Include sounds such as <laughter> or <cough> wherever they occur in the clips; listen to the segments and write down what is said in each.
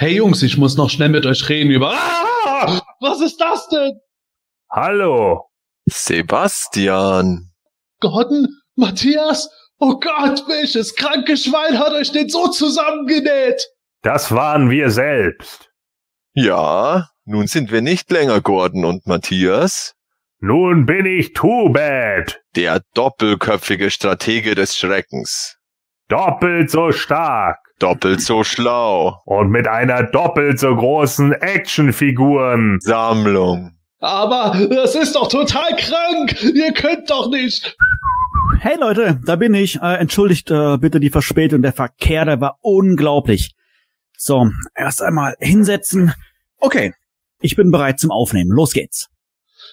Hey Jungs, ich muss noch schnell mit euch reden über. Ah, was ist das denn? Hallo. Sebastian. Gordon? Matthias? Oh Gott, welches kranke Schwein hat euch denn so zusammengenäht? Das waren wir selbst. Ja, nun sind wir nicht länger Gordon und Matthias. Nun bin ich Too Bad. Der doppelköpfige Stratege des Schreckens. Doppelt so stark. Doppelt so schlau. Und mit einer doppelt so großen Actionfiguren. Sammlung. Aber das ist doch total krank. Ihr könnt doch nicht. Hey Leute, da bin ich. Äh, entschuldigt äh, bitte die Verspätung. Der Verkehr, der war unglaublich. So, erst einmal hinsetzen. Okay, ich bin bereit zum Aufnehmen. Los geht's.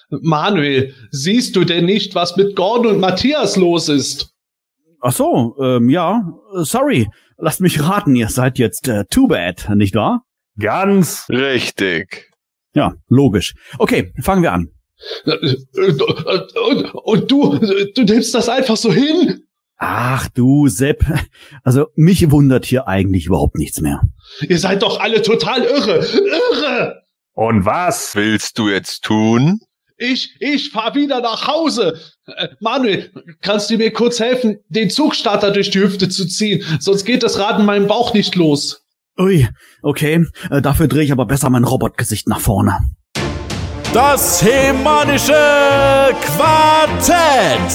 Manuel, siehst du denn nicht, was mit Gordon und Matthias los ist? Ach so, ähm, ja, sorry. Lasst mich raten, ihr seid jetzt äh, too bad, nicht wahr? Ganz richtig. Ja, logisch. Okay, fangen wir an. Und, und du, du nimmst das einfach so hin? Ach du, Sepp. Also mich wundert hier eigentlich überhaupt nichts mehr. Ihr seid doch alle total irre. Irre! Und was willst du jetzt tun? Ich, ich fahr wieder nach Hause. Äh, Manuel, kannst du mir kurz helfen, den Zugstarter durch die Hüfte zu ziehen? Sonst geht das Rad in meinem Bauch nicht los. Ui, okay. Äh, dafür drehe ich aber besser mein Robotgesicht nach vorne. Das hemanische Quartett.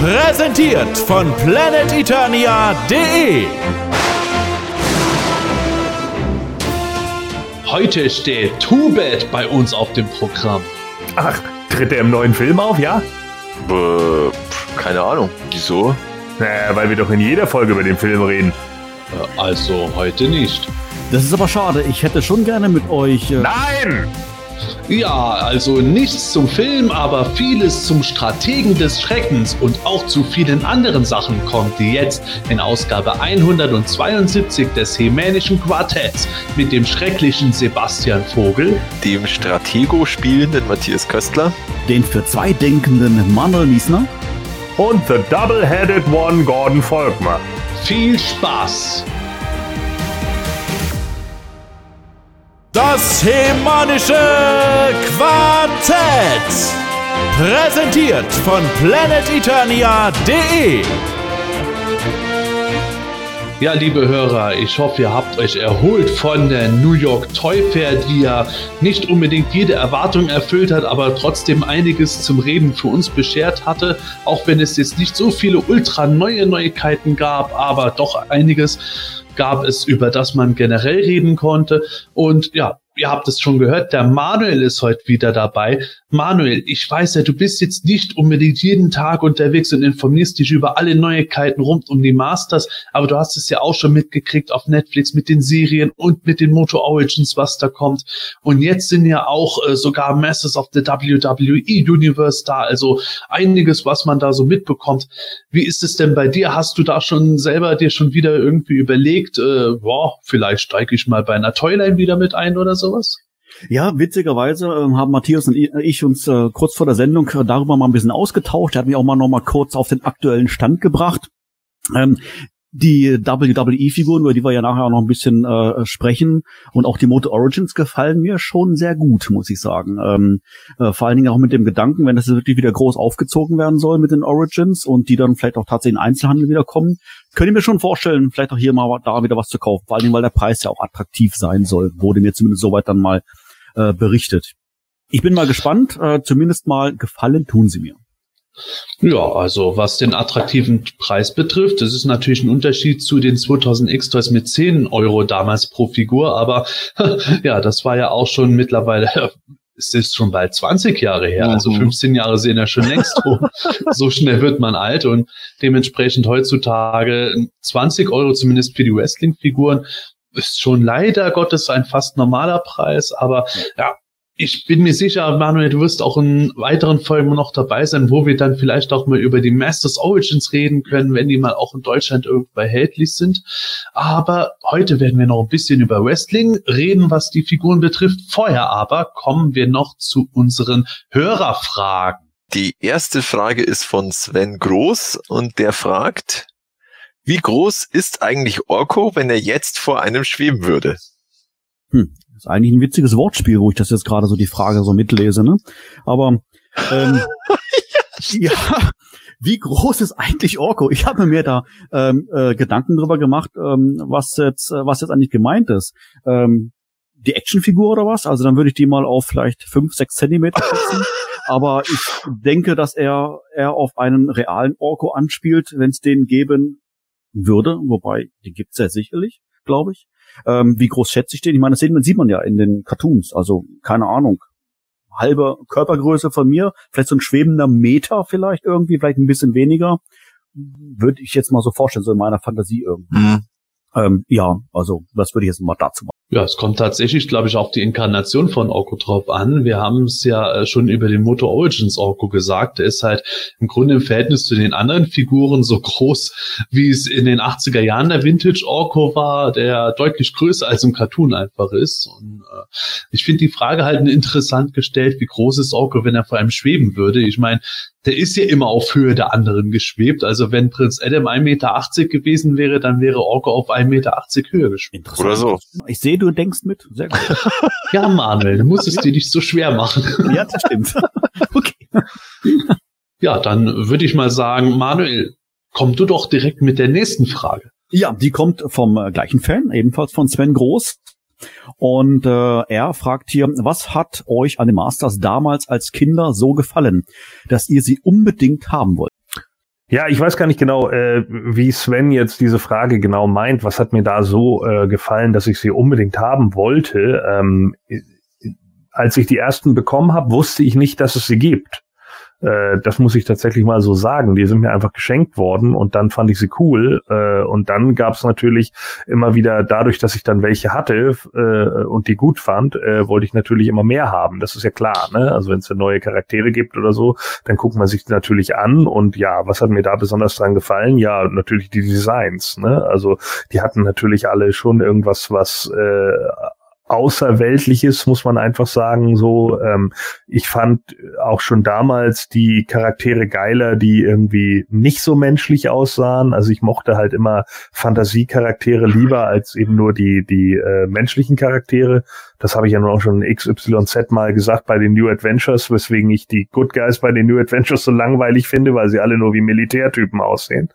Präsentiert von planeteternia.de. Heute steht Too Bad bei uns auf dem Programm. Ach, tritt er im neuen Film auf, ja? Äh, keine Ahnung. Wieso? Naja, weil wir doch in jeder Folge über den Film reden. Äh, also heute nicht. Das ist aber schade. Ich hätte schon gerne mit euch. Äh Nein! Ja, also nichts zum Film, aber vieles zum Strategen des Schreckens und auch zu vielen anderen Sachen kommt jetzt in Ausgabe 172 des Hemänischen Quartetts mit dem schrecklichen Sebastian Vogel, dem Stratego spielenden Matthias Köstler, den für zwei denkenden Manuel Miesner und The Double-Headed One Gordon Volkmer. Viel Spaß! Das Hemanische Quartett. Präsentiert von planeteternia.de. Ja, liebe Hörer, ich hoffe, ihr habt euch erholt von der New York Toy Fair, die ja nicht unbedingt jede Erwartung erfüllt hat, aber trotzdem einiges zum Reden für uns beschert hatte. Auch wenn es jetzt nicht so viele ultra neue Neuigkeiten gab, aber doch einiges gab es, über das man generell reden konnte. Und ja, ihr habt es schon gehört, der Manuel ist heute wieder dabei. Manuel, ich weiß ja, du bist jetzt nicht unbedingt jeden Tag unterwegs und informierst dich über alle Neuigkeiten rund um die Masters, aber du hast es ja auch schon mitgekriegt auf Netflix mit den Serien und mit den Moto Origins, was da kommt. Und jetzt sind ja auch äh, sogar Masters of the WWE Universe da, also einiges, was man da so mitbekommt. Wie ist es denn bei dir? Hast du da schon selber dir schon wieder irgendwie überlegt, äh, boah, vielleicht steige ich mal bei einer Toyline wieder mit ein oder sowas? Ja, witzigerweise äh, haben Matthias und ich uns äh, kurz vor der Sendung äh, darüber mal ein bisschen ausgetauscht. Er hat mich auch mal noch mal kurz auf den aktuellen Stand gebracht. Ähm, die WWE-Figuren, über die wir ja nachher auch noch ein bisschen äh, sprechen, und auch die Moto Origins gefallen mir schon sehr gut, muss ich sagen. Ähm, äh, vor allen Dingen auch mit dem Gedanken, wenn das wirklich wieder groß aufgezogen werden soll mit den Origins und die dann vielleicht auch tatsächlich in Einzelhandel wieder kommen, könnte ich mir schon vorstellen, vielleicht auch hier mal da wieder was zu kaufen. Vor allen Dingen, weil der Preis ja auch attraktiv sein soll, wurde mir zumindest soweit dann mal äh, berichtet. Ich bin mal gespannt, äh, zumindest mal gefallen tun sie mir. Ja, also was den attraktiven Preis betrifft, das ist natürlich ein Unterschied zu den 2000 X-Toys mit 10 Euro damals pro Figur, aber <laughs> ja, das war ja auch schon mittlerweile, <laughs> es ist schon bald 20 Jahre her, also 15 mhm. Jahre sehen ja schon längst rum. <laughs> so schnell wird man alt und dementsprechend heutzutage 20 Euro zumindest für die Wrestling-Figuren ist schon leider Gottes ein fast normaler Preis, aber ja, ich bin mir sicher, Manuel, du wirst auch in weiteren Folgen noch dabei sein, wo wir dann vielleicht auch mal über die Masters Origins reden können, wenn die mal auch in Deutschland irgendwo erhältlich sind. Aber heute werden wir noch ein bisschen über Wrestling reden, was die Figuren betrifft. Vorher aber kommen wir noch zu unseren Hörerfragen. Die erste Frage ist von Sven Groß und der fragt, Wie groß ist eigentlich Orko, wenn er jetzt vor einem schweben würde? Hm, ist eigentlich ein witziges Wortspiel, wo ich das jetzt gerade so die Frage so mitlese, ne? Aber ähm, <laughs> ja, wie groß ist eigentlich Orko? Ich habe mir da ähm, äh, Gedanken drüber gemacht, ähm, was jetzt äh, was jetzt eigentlich gemeint ist. Ähm, die Actionfigur oder was? Also dann würde ich die mal auf vielleicht fünf, sechs Zentimeter schätzen. <laughs> Aber ich denke, dass er er auf einen realen Orko anspielt, wenn es den geben würde. Wobei, die gibt's ja sicherlich, glaube ich. Ähm, wie groß schätze ich den? Ich meine, das sieht man, sieht man ja in den Cartoons. Also keine Ahnung. Halbe Körpergröße von mir, vielleicht so ein schwebender Meter vielleicht irgendwie, vielleicht ein bisschen weniger. Würde ich jetzt mal so vorstellen, so in meiner Fantasie irgendwie. Hm. Ähm, ja, also das würde ich jetzt mal dazu machen. Ja, es kommt tatsächlich, glaube ich, auf die Inkarnation von Orko drauf an. Wir haben es ja äh, schon über den Moto Origins Orko gesagt. Der ist halt im Grunde im Verhältnis zu den anderen Figuren so groß, wie es in den 80er Jahren der Vintage Orko war, der deutlich größer als im Cartoon einfach ist. Und äh, ich finde die Frage halt interessant gestellt, wie groß ist Orko, wenn er vor allem schweben würde. Ich meine, der ist ja immer auf Höhe der anderen geschwebt. Also wenn Prinz Adam 1,80 Meter gewesen wäre, dann wäre Orko auf 1,80 Meter Höhe geschwebt. Oder so. Ich sehe, du denkst mit. Sehr gut. <laughs> Ja, Manuel, du musst es dir nicht so schwer machen. ja, das stimmt. <laughs> okay. Ja, dann würde ich mal sagen, Manuel, komm du doch direkt mit der nächsten Frage. Ja, die kommt vom äh, gleichen Fan, ebenfalls von Sven Groß. Und äh, er fragt hier, was hat euch an den Masters damals als Kinder so gefallen, dass ihr sie unbedingt haben wollt? Ja, ich weiß gar nicht genau, äh, wie Sven jetzt diese Frage genau meint. Was hat mir da so äh, gefallen, dass ich sie unbedingt haben wollte? Ähm, als ich die ersten bekommen habe, wusste ich nicht, dass es sie gibt. Äh, das muss ich tatsächlich mal so sagen. Die sind mir einfach geschenkt worden und dann fand ich sie cool. Äh, und dann gab es natürlich immer wieder, dadurch, dass ich dann welche hatte äh, und die gut fand, äh, wollte ich natürlich immer mehr haben. Das ist ja klar. Ne? Also wenn es neue Charaktere gibt oder so, dann guckt man sich natürlich an. Und ja, was hat mir da besonders dran gefallen? Ja, natürlich die Designs. Ne? Also die hatten natürlich alle schon irgendwas, was äh, Außerweltliches, muss man einfach sagen. So, ähm, ich fand auch schon damals die Charaktere geiler, die irgendwie nicht so menschlich aussahen. Also ich mochte halt immer Fantasiecharaktere lieber als eben nur die die äh, menschlichen Charaktere. Das habe ich ja nun auch schon XYZ mal gesagt bei den New Adventures, weswegen ich die Good Guys bei den New Adventures so langweilig finde, weil sie alle nur wie Militärtypen aussehen.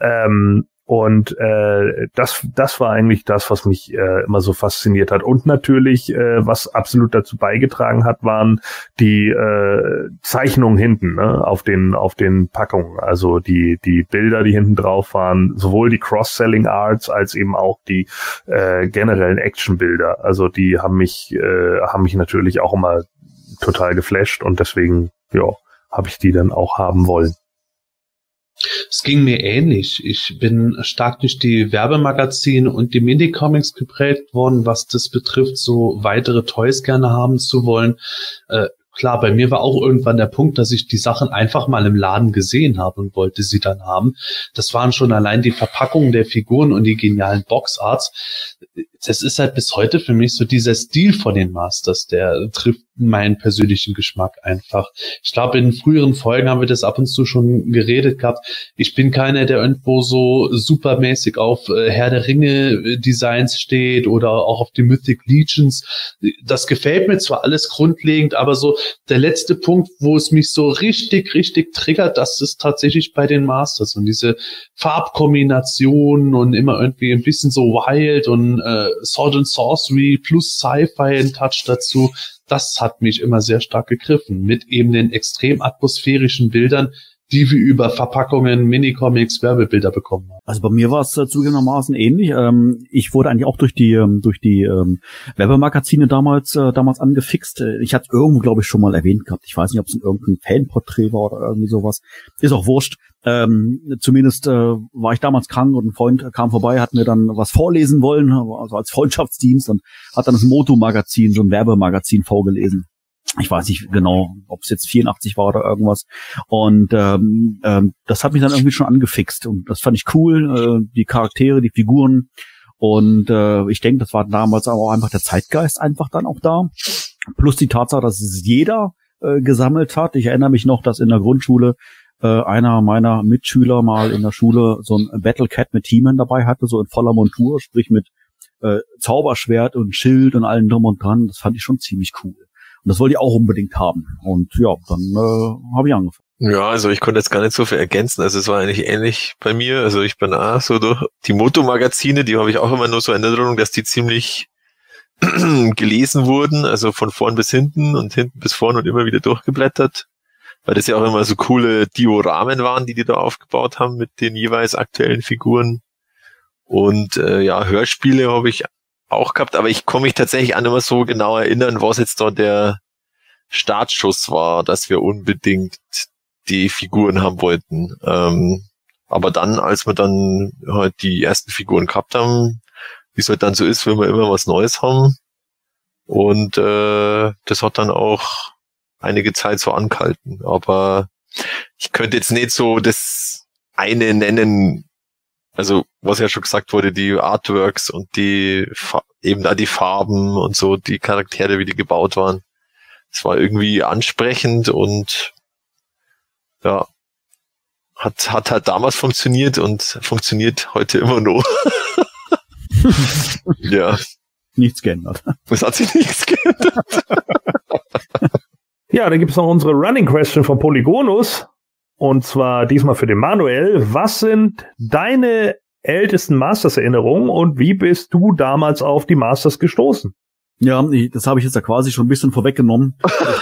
Ähm, und äh, das, das war eigentlich das, was mich äh, immer so fasziniert hat. Und natürlich, äh, was absolut dazu beigetragen hat, waren die äh, Zeichnungen hinten ne, auf den auf den Packungen. Also die die Bilder, die hinten drauf waren, sowohl die Cross-Selling Arts als eben auch die äh, generellen Action-Bilder. Also die haben mich äh, haben mich natürlich auch immer total geflasht und deswegen ja habe ich die dann auch haben wollen. Es ging mir ähnlich. Ich bin stark durch die Werbemagazine und die Minicomics geprägt worden, was das betrifft, so weitere Toys gerne haben zu wollen. Äh, klar, bei mir war auch irgendwann der Punkt, dass ich die Sachen einfach mal im Laden gesehen habe und wollte sie dann haben. Das waren schon allein die Verpackungen der Figuren und die genialen Boxarts. Das ist halt bis heute für mich so dieser Stil von den Masters, der trifft meinen persönlichen Geschmack einfach. Ich glaube, in früheren Folgen haben wir das ab und zu schon geredet gehabt. Ich bin keiner, der irgendwo so supermäßig auf äh, Herr der Ringe äh, Designs steht oder auch auf die Mythic Legions. Das gefällt mir zwar alles grundlegend, aber so der letzte Punkt, wo es mich so richtig, richtig triggert, das ist tatsächlich bei den Masters und diese Farbkombinationen und immer irgendwie ein bisschen so wild und äh, Sword and Sorcery plus Sci-Fi in Touch dazu. Das hat mich immer sehr stark gegriffen, mit eben den extrem atmosphärischen Bildern, die wir über Verpackungen, Minicomics, Werbebilder bekommen haben. Also bei mir war es äh, zugegebenermaßen ähnlich. Ähm, ich wurde eigentlich auch durch die ähm, durch die ähm, Werbemagazine damals äh, damals angefixt. Äh, ich hatte irgendwo, glaube ich, schon mal erwähnt gehabt. Ich weiß nicht, ob es in irgendein Fanporträt war oder irgendwie sowas. Ist auch wurscht. Ähm, zumindest äh, war ich damals krank und ein Freund kam vorbei, hat mir dann was vorlesen wollen, also als Freundschaftsdienst und hat dann das Moto-Magazin, so ein Werbemagazin vorgelesen ich weiß nicht genau, ob es jetzt 84 war oder irgendwas. Und ähm, ähm, das hat mich dann irgendwie schon angefixt und das fand ich cool, äh, die Charaktere, die Figuren. Und äh, ich denke, das war damals aber auch einfach der Zeitgeist einfach dann auch da. Plus die Tatsache, dass es jeder äh, gesammelt hat. Ich erinnere mich noch, dass in der Grundschule äh, einer meiner Mitschüler mal in der Schule so ein Battle Cat mit Teamen dabei hatte, so in voller Montur, sprich mit äh, Zauberschwert und Schild und allem drum und dran. Das fand ich schon ziemlich cool. Und das wollte ich auch unbedingt haben. Und ja, dann äh, habe ich angefangen. Ja, also ich konnte jetzt gar nicht so viel ergänzen. Also es war eigentlich ähnlich bei mir. Also ich bin auch so durch die Motomagazine, die habe ich auch immer nur so in Erinnerung, dass die ziemlich <clears throat> gelesen wurden, also von vorn bis hinten und hinten bis vorn und immer wieder durchgeblättert, weil das ja auch immer so coole Dioramen waren, die die da aufgebaut haben mit den jeweils aktuellen Figuren. Und äh, ja, Hörspiele habe ich auch gehabt, aber ich komme mich tatsächlich an immer so genau erinnern, was jetzt da der Startschuss war, dass wir unbedingt die Figuren haben wollten. Ähm, aber dann, als wir dann halt die ersten Figuren gehabt haben, wie es halt dann so ist, wenn wir immer was Neues haben. Und äh, das hat dann auch einige Zeit so angehalten. Aber ich könnte jetzt nicht so das eine nennen, also was ja schon gesagt wurde, die Artworks und die eben da die Farben und so, die Charaktere, wie die gebaut waren. Es war irgendwie ansprechend und ja, hat, hat halt damals funktioniert und funktioniert heute immer noch. <laughs> <laughs> ja. Nichts geändert. Es hat sich nichts geändert. <laughs> ja, dann gibt es noch unsere Running Question von Polygonus. Und zwar diesmal für den Manuel. Was sind deine ältesten Masters-Erinnerungen und wie bist du damals auf die Masters gestoßen? Ja, das habe ich jetzt ja quasi schon ein bisschen vorweggenommen.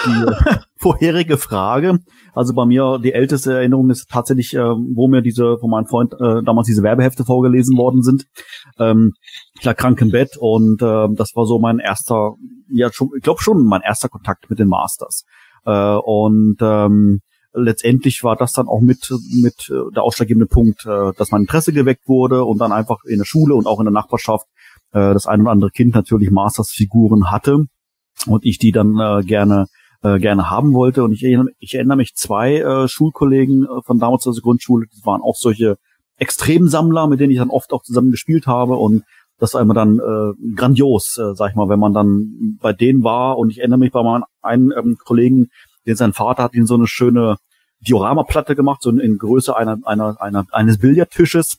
die <laughs> vorherige Frage. Also bei mir die älteste Erinnerung ist tatsächlich, äh, wo mir diese von meinem Freund äh, damals diese Werbehefte vorgelesen worden sind. Ähm, ich lag krank im Bett und äh, das war so mein erster, ja schon, ich glaube schon mein erster Kontakt mit den Masters. Äh, und ähm, letztendlich war das dann auch mit mit äh, der ausschlaggebende Punkt, äh, dass mein Interesse geweckt wurde und dann einfach in der Schule und auch in der Nachbarschaft äh, das ein oder andere Kind natürlich Masters-Figuren hatte und ich die dann gerne gerne haben wollte. Und ich erinnere, ich erinnere mich zwei Schulkollegen von damals aus der Grundschule, die waren auch solche Extremsammler, mit denen ich dann oft auch zusammen gespielt habe und das war immer dann äh, grandios, äh, sag ich mal, wenn man dann bei denen war. Und ich erinnere mich bei meinem einen ähm, Kollegen, den sein Vater hat ihn so eine schöne Dioramaplatte gemacht, so in, Größe einer, einer, einer, eines Billardtisches.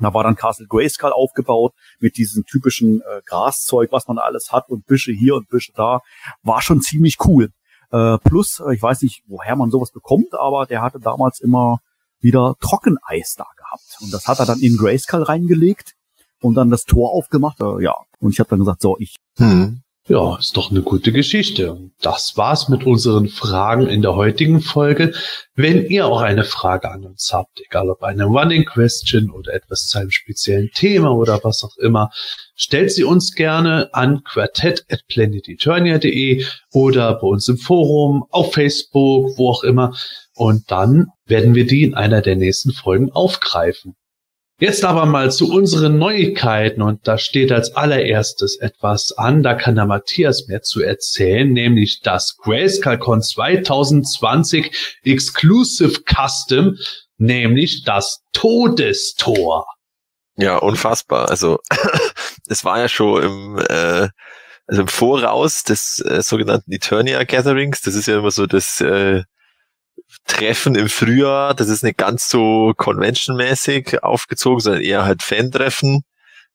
Da war dann Castle Grayskull aufgebaut mit diesem typischen äh, Graszeug, was man alles hat und Büsche hier und Büsche da. War schon ziemlich cool. Äh, plus, äh, ich weiß nicht, woher man sowas bekommt, aber der hatte damals immer wieder Trockeneis da gehabt. Und das hat er dann in Grayskull reingelegt und dann das Tor aufgemacht. Äh, ja, und ich habe dann gesagt, so, ich hm. Ja, ist doch eine gute Geschichte. Das war's mit unseren Fragen in der heutigen Folge. Wenn ihr auch eine Frage an uns habt, egal ob eine Running Question oder etwas zu einem speziellen Thema oder was auch immer, stellt sie uns gerne an quartett@planeteternia.de oder bei uns im Forum, auf Facebook, wo auch immer. Und dann werden wir die in einer der nächsten Folgen aufgreifen. Jetzt aber mal zu unseren Neuigkeiten und da steht als allererstes etwas an, da kann der Matthias mehr zu erzählen, nämlich das GrayscaleCon 2020 Exclusive Custom, nämlich das Todestor. Ja, unfassbar. Also <clears throat> es war ja schon im, äh, also im Voraus des äh, sogenannten Eternia Gatherings. Das ist ja immer so das äh, Treffen im Frühjahr, das ist nicht ganz so conventionmäßig aufgezogen, sondern eher halt Fan-Treffen.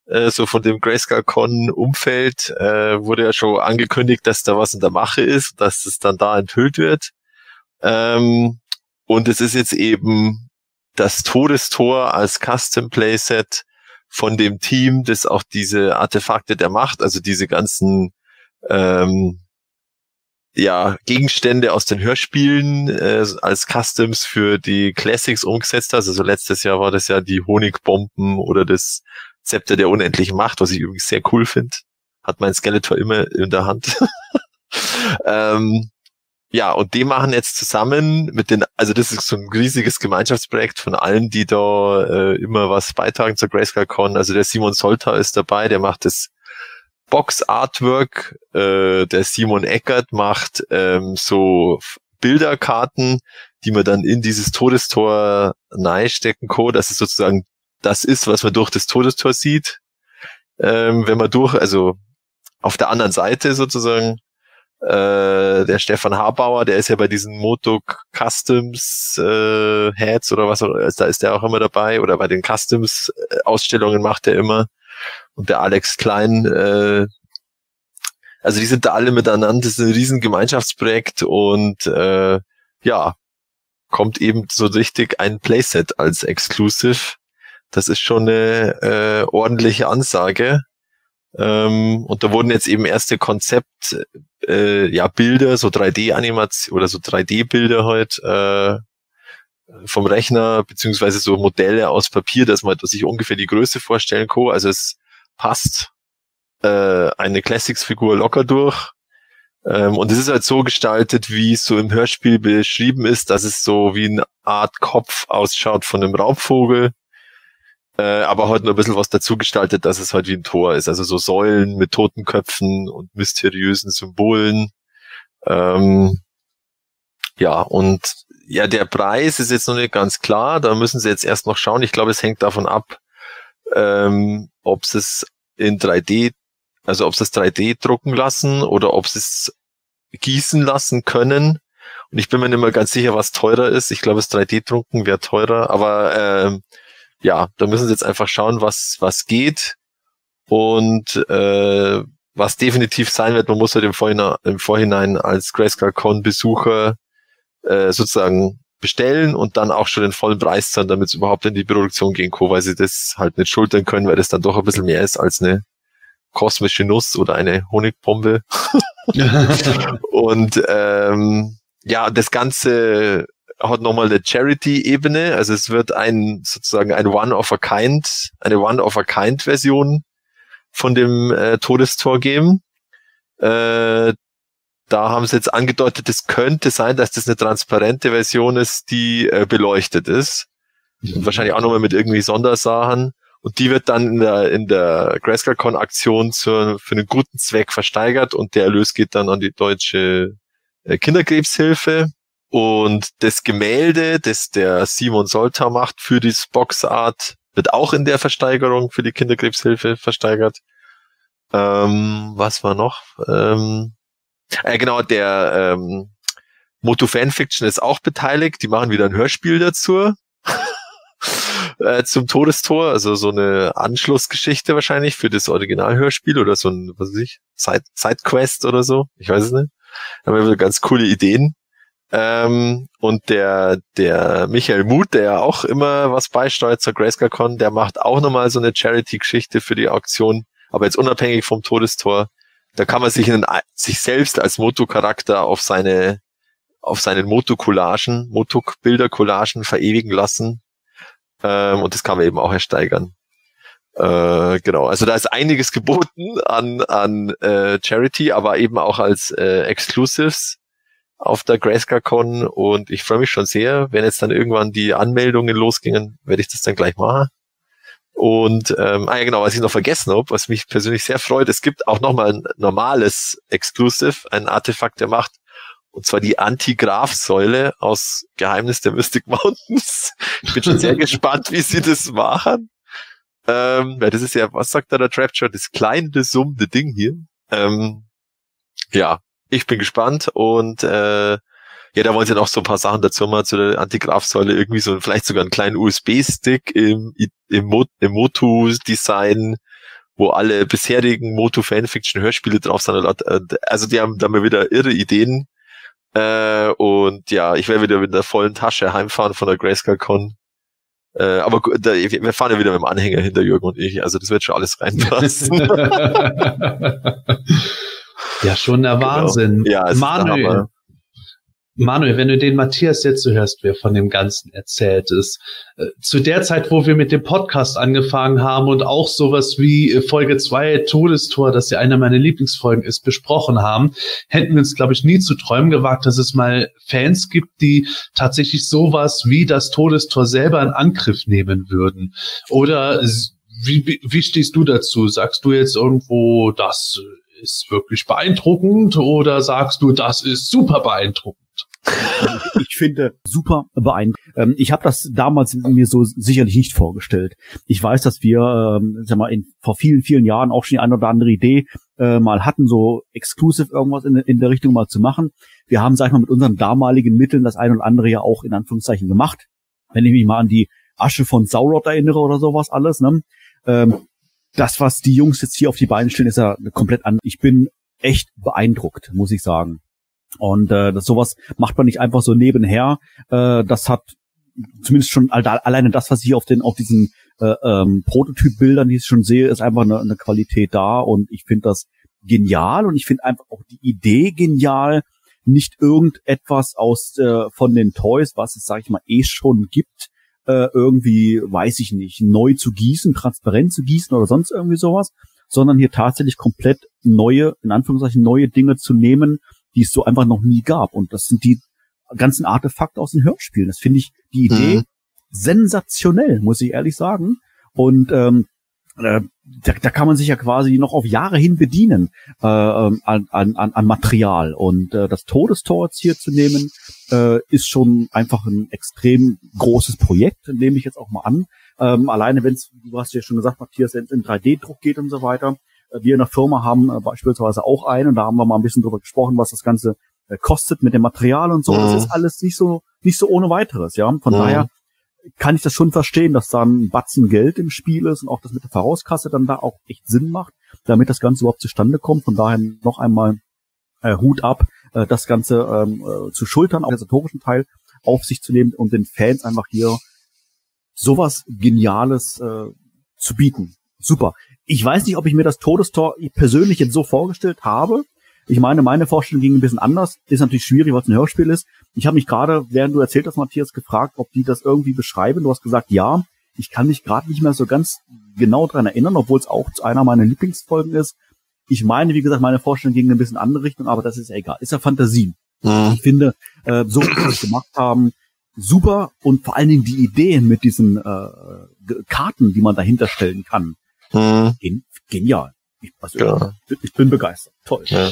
Äh, so von dem Grayscale-Con-Umfeld äh, wurde ja schon angekündigt, dass da was in der Mache ist, dass es dann da enthüllt wird. Ähm, und es ist jetzt eben das Todestor als Custom Playset von dem Team, das auch diese Artefakte der Macht, also diese ganzen ähm, ja, Gegenstände aus den Hörspielen äh, als Customs für die Classics umgesetzt hast. Also letztes Jahr war das ja die Honigbomben oder das Zepter der unendlichen Macht, was ich übrigens sehr cool finde. Hat mein Skeletor immer in der Hand. <laughs> ähm, ja, und die machen jetzt zusammen mit den, also das ist so ein riesiges Gemeinschaftsprojekt von allen, die da äh, immer was beitragen zur Grayscale Con. Also der Simon Solter ist dabei, der macht das Box-Artwork. Äh, der Simon Eckert macht ähm, so Bilderkarten, die man dann in dieses Todestor stecken kann, dass es sozusagen das ist, was man durch das Todestor sieht. Ähm, wenn man durch, also auf der anderen Seite sozusagen. Äh, der Stefan Habauer, der ist ja bei diesen Moto Customs äh, Heads oder was, da ist der auch immer dabei oder bei den Customs äh, Ausstellungen macht er immer. Und der Alex Klein, äh, also die sind da alle miteinander, das ist ein riesen Gemeinschaftsprojekt und äh, ja, kommt eben so richtig ein Playset als Exclusive. Das ist schon eine äh, ordentliche Ansage. Ähm, und da wurden jetzt eben erste Konzept, äh, ja, Bilder, so 3D-Animation oder so 3D-Bilder halt äh, vom Rechner, beziehungsweise so Modelle aus Papier, dass man sich ungefähr die Größe vorstellen kann. Also es passt äh, eine Classics-Figur locker durch. Ähm, und es ist halt so gestaltet, wie es so im Hörspiel beschrieben ist, dass es so wie eine Art Kopf ausschaut von einem Raubvogel. Äh, aber halt nur ein bisschen was dazu gestaltet, dass es halt wie ein Tor ist. Also so Säulen mit toten Köpfen und mysteriösen Symbolen. Ähm, ja, und ja, der Preis ist jetzt noch nicht ganz klar. Da müssen sie jetzt erst noch schauen. Ich glaube, es hängt davon ab, ähm, ob sie es in 3D also ob sie es 3D drucken lassen oder ob sie es gießen lassen können. Und ich bin mir nicht mehr ganz sicher, was teurer ist. Ich glaube, das 3D-Drucken wäre teurer, aber ähm, ja, da müssen sie jetzt einfach schauen, was, was geht. Und äh, was definitiv sein wird, man muss halt im Vorhinein, im Vorhinein als Grayscale Con Besucher äh, sozusagen bestellen und dann auch schon den vollen Preis zahlen, damit es überhaupt in die Produktion gehen kann, weil sie das halt nicht schultern können, weil das dann doch ein bisschen mehr ist als eine kosmische Nuss oder eine Honigpombe. <laughs> und ähm, ja, das Ganze hat nochmal eine Charity-Ebene. Also es wird ein sozusagen ein One-of-a-Kind, eine One-of-a-Kind-Version von dem äh, Todestor geben. Äh, da haben sie jetzt angedeutet, es könnte sein, dass das eine transparente Version ist, die äh, beleuchtet ist. Und wahrscheinlich auch nochmal mit irgendwie Sondersachen. Und die wird dann in der, in der Grayscale-Con Aktion für, für einen guten Zweck versteigert und der Erlös geht dann an die deutsche äh, Kinderkrebshilfe. Und das Gemälde, das der Simon Solta macht für die Boxart, wird auch in der Versteigerung für die Kinderkrebshilfe versteigert. Ähm, was war noch? Ähm, äh, genau, der ähm, Moto Fanfiction ist auch beteiligt. Die machen wieder ein Hörspiel dazu <laughs> äh, zum Todestor, also so eine Anschlussgeschichte wahrscheinlich für das Originalhörspiel oder so ein, was weiß ich, Side, Sidequest oder so. Ich weiß es nicht. Da haben wir ganz coole Ideen. Ähm, und der, der Michael Muth, der ja auch immer was beisteuert zur Grayscale-Con, der macht auch nochmal so eine Charity-Geschichte für die Auktion, aber jetzt unabhängig vom Todestor. Da kann man sich, in, sich selbst als Moto-Charakter auf seine, auf seinen Moto-Collagen, Moto-Bilder-Collagen verewigen lassen. Ähm, und das kann man eben auch ersteigern. Äh, genau, also da ist einiges geboten an, an äh, Charity, aber eben auch als äh, Exclusives auf der GrayscaleCon und ich freue mich schon sehr, wenn jetzt dann irgendwann die Anmeldungen losgingen, werde ich das dann gleich machen. Und ähm, ah ja genau, was ich noch vergessen habe, was mich persönlich sehr freut, es gibt auch nochmal ein normales Exclusive, ein Artefakt der Macht, und zwar die Anti-Graph-Säule aus Geheimnis der Mystic Mountains. Ich bin schon sehr <laughs> gespannt, wie sie das machen. Ähm, weil das ist ja, was sagt da der Trapture? Das kleine, summende Ding hier. Ähm, ja, ich bin gespannt und äh, ja, da wollen sie noch so ein paar Sachen dazu mal zu der Antigraph-Säule, irgendwie so vielleicht sogar einen kleinen USB-Stick im, im, Mo im Motu-Design, wo alle bisherigen Motu-Fanfiction-Hörspiele drauf sind. Also die haben da mal wieder irre Ideen. Äh, und ja, ich werde wieder mit der vollen Tasche heimfahren von der Grayscale Con. Äh, aber da, wir fahren ja wieder mit dem Anhänger hinter Jürgen und ich, also das wird schon alles reinpassen. <laughs> ja, schon der <laughs> genau. Wahnsinn. Genau. Ja, Manuel, Manuel, wenn du den Matthias jetzt so hörst, wer von dem Ganzen erzählt ist, äh, zu der Zeit, wo wir mit dem Podcast angefangen haben und auch sowas wie äh, Folge 2 Todestor, das ja einer meiner Lieblingsfolgen ist, besprochen haben, hätten wir uns, glaube ich, nie zu träumen gewagt, dass es mal Fans gibt, die tatsächlich sowas wie das Todestor selber in Angriff nehmen würden. Oder wie, wie stehst du dazu? Sagst du jetzt irgendwo, das ist wirklich beeindruckend oder sagst du, das ist super beeindruckend? Ich finde super beeindruckend. Ähm, ich habe das damals mir so sicherlich nicht vorgestellt. Ich weiß, dass wir, ähm, sag mal, in, vor vielen, vielen Jahren auch schon die eine oder andere Idee äh, mal hatten, so exclusive irgendwas in, in der Richtung mal zu machen. Wir haben, sag ich mal, mit unseren damaligen Mitteln das ein und andere ja auch in Anführungszeichen gemacht. Wenn ich mich mal an die Asche von Saurot erinnere oder sowas alles, ne? Ähm, das, was die Jungs jetzt hier auf die Beine stellen, ist ja komplett an. Ich bin echt beeindruckt, muss ich sagen. Und äh, das sowas macht man nicht einfach so nebenher. Äh, das hat zumindest schon alleine das, was ich auf den auf diesen äh, ähm, Prototypbildern, die ich schon sehe, ist einfach eine, eine Qualität da und ich finde das genial und ich finde einfach auch die Idee genial, nicht irgendetwas aus äh, von den Toys, was es sage ich mal eh schon gibt, äh, irgendwie, weiß ich nicht, neu zu gießen, transparent zu gießen oder sonst irgendwie sowas, sondern hier tatsächlich komplett neue, in Anführungszeichen neue Dinge zu nehmen, die es so einfach noch nie gab. Und das sind die ganzen Artefakte aus den Hörspielen. Das finde ich die Idee mhm. sensationell, muss ich ehrlich sagen. Und ähm, äh, da, da kann man sich ja quasi noch auf Jahre hin bedienen äh, ähm, an, an, an Material. Und äh, das Todestor jetzt hier zu nehmen, äh, ist schon einfach ein extrem großes Projekt, nehme ich jetzt auch mal an. Ähm, alleine wenn es, du hast ja schon gesagt, Matthias, wenn es in 3D-Druck geht und so weiter. Äh, wir in der Firma haben äh, beispielsweise auch einen und da haben wir mal ein bisschen drüber gesprochen, was das Ganze äh, kostet mit dem Material und so. Mhm. Das ist alles nicht so nicht so ohne weiteres, ja. Von mhm. daher kann ich das schon verstehen, dass da ein Batzen Geld im Spiel ist und auch das mit der Vorauskasse dann da auch echt Sinn macht, damit das Ganze überhaupt zustande kommt. Von daher noch einmal äh, Hut ab, äh, das Ganze ähm, äh, zu schultern, auch den organisatorischen Teil auf sich zu nehmen und den Fans einfach hier sowas Geniales äh, zu bieten. Super. Ich weiß nicht, ob ich mir das Todestor persönlich jetzt so vorgestellt habe. Ich meine, meine Vorstellung ging ein bisschen anders. Ist natürlich schwierig, weil es ein Hörspiel ist. Ich habe mich gerade, während du erzählt hast, Matthias, gefragt, ob die das irgendwie beschreiben. Du hast gesagt, ja. Ich kann mich gerade nicht mehr so ganz genau dran erinnern, obwohl es auch zu einer meiner Lieblingsfolgen ist. Ich meine, wie gesagt, meine Vorstellung ging in ein bisschen andere Richtung, aber das ist ja egal. Ist ja Fantasie. Mhm. Ich finde, äh, so wie sie das gemacht haben, super und vor allen Dingen die Ideen mit diesen äh, Karten, die man dahinter stellen kann. Mhm. Gen genial. Ich, also, ja. ich, bin begeistert. Toll. Ja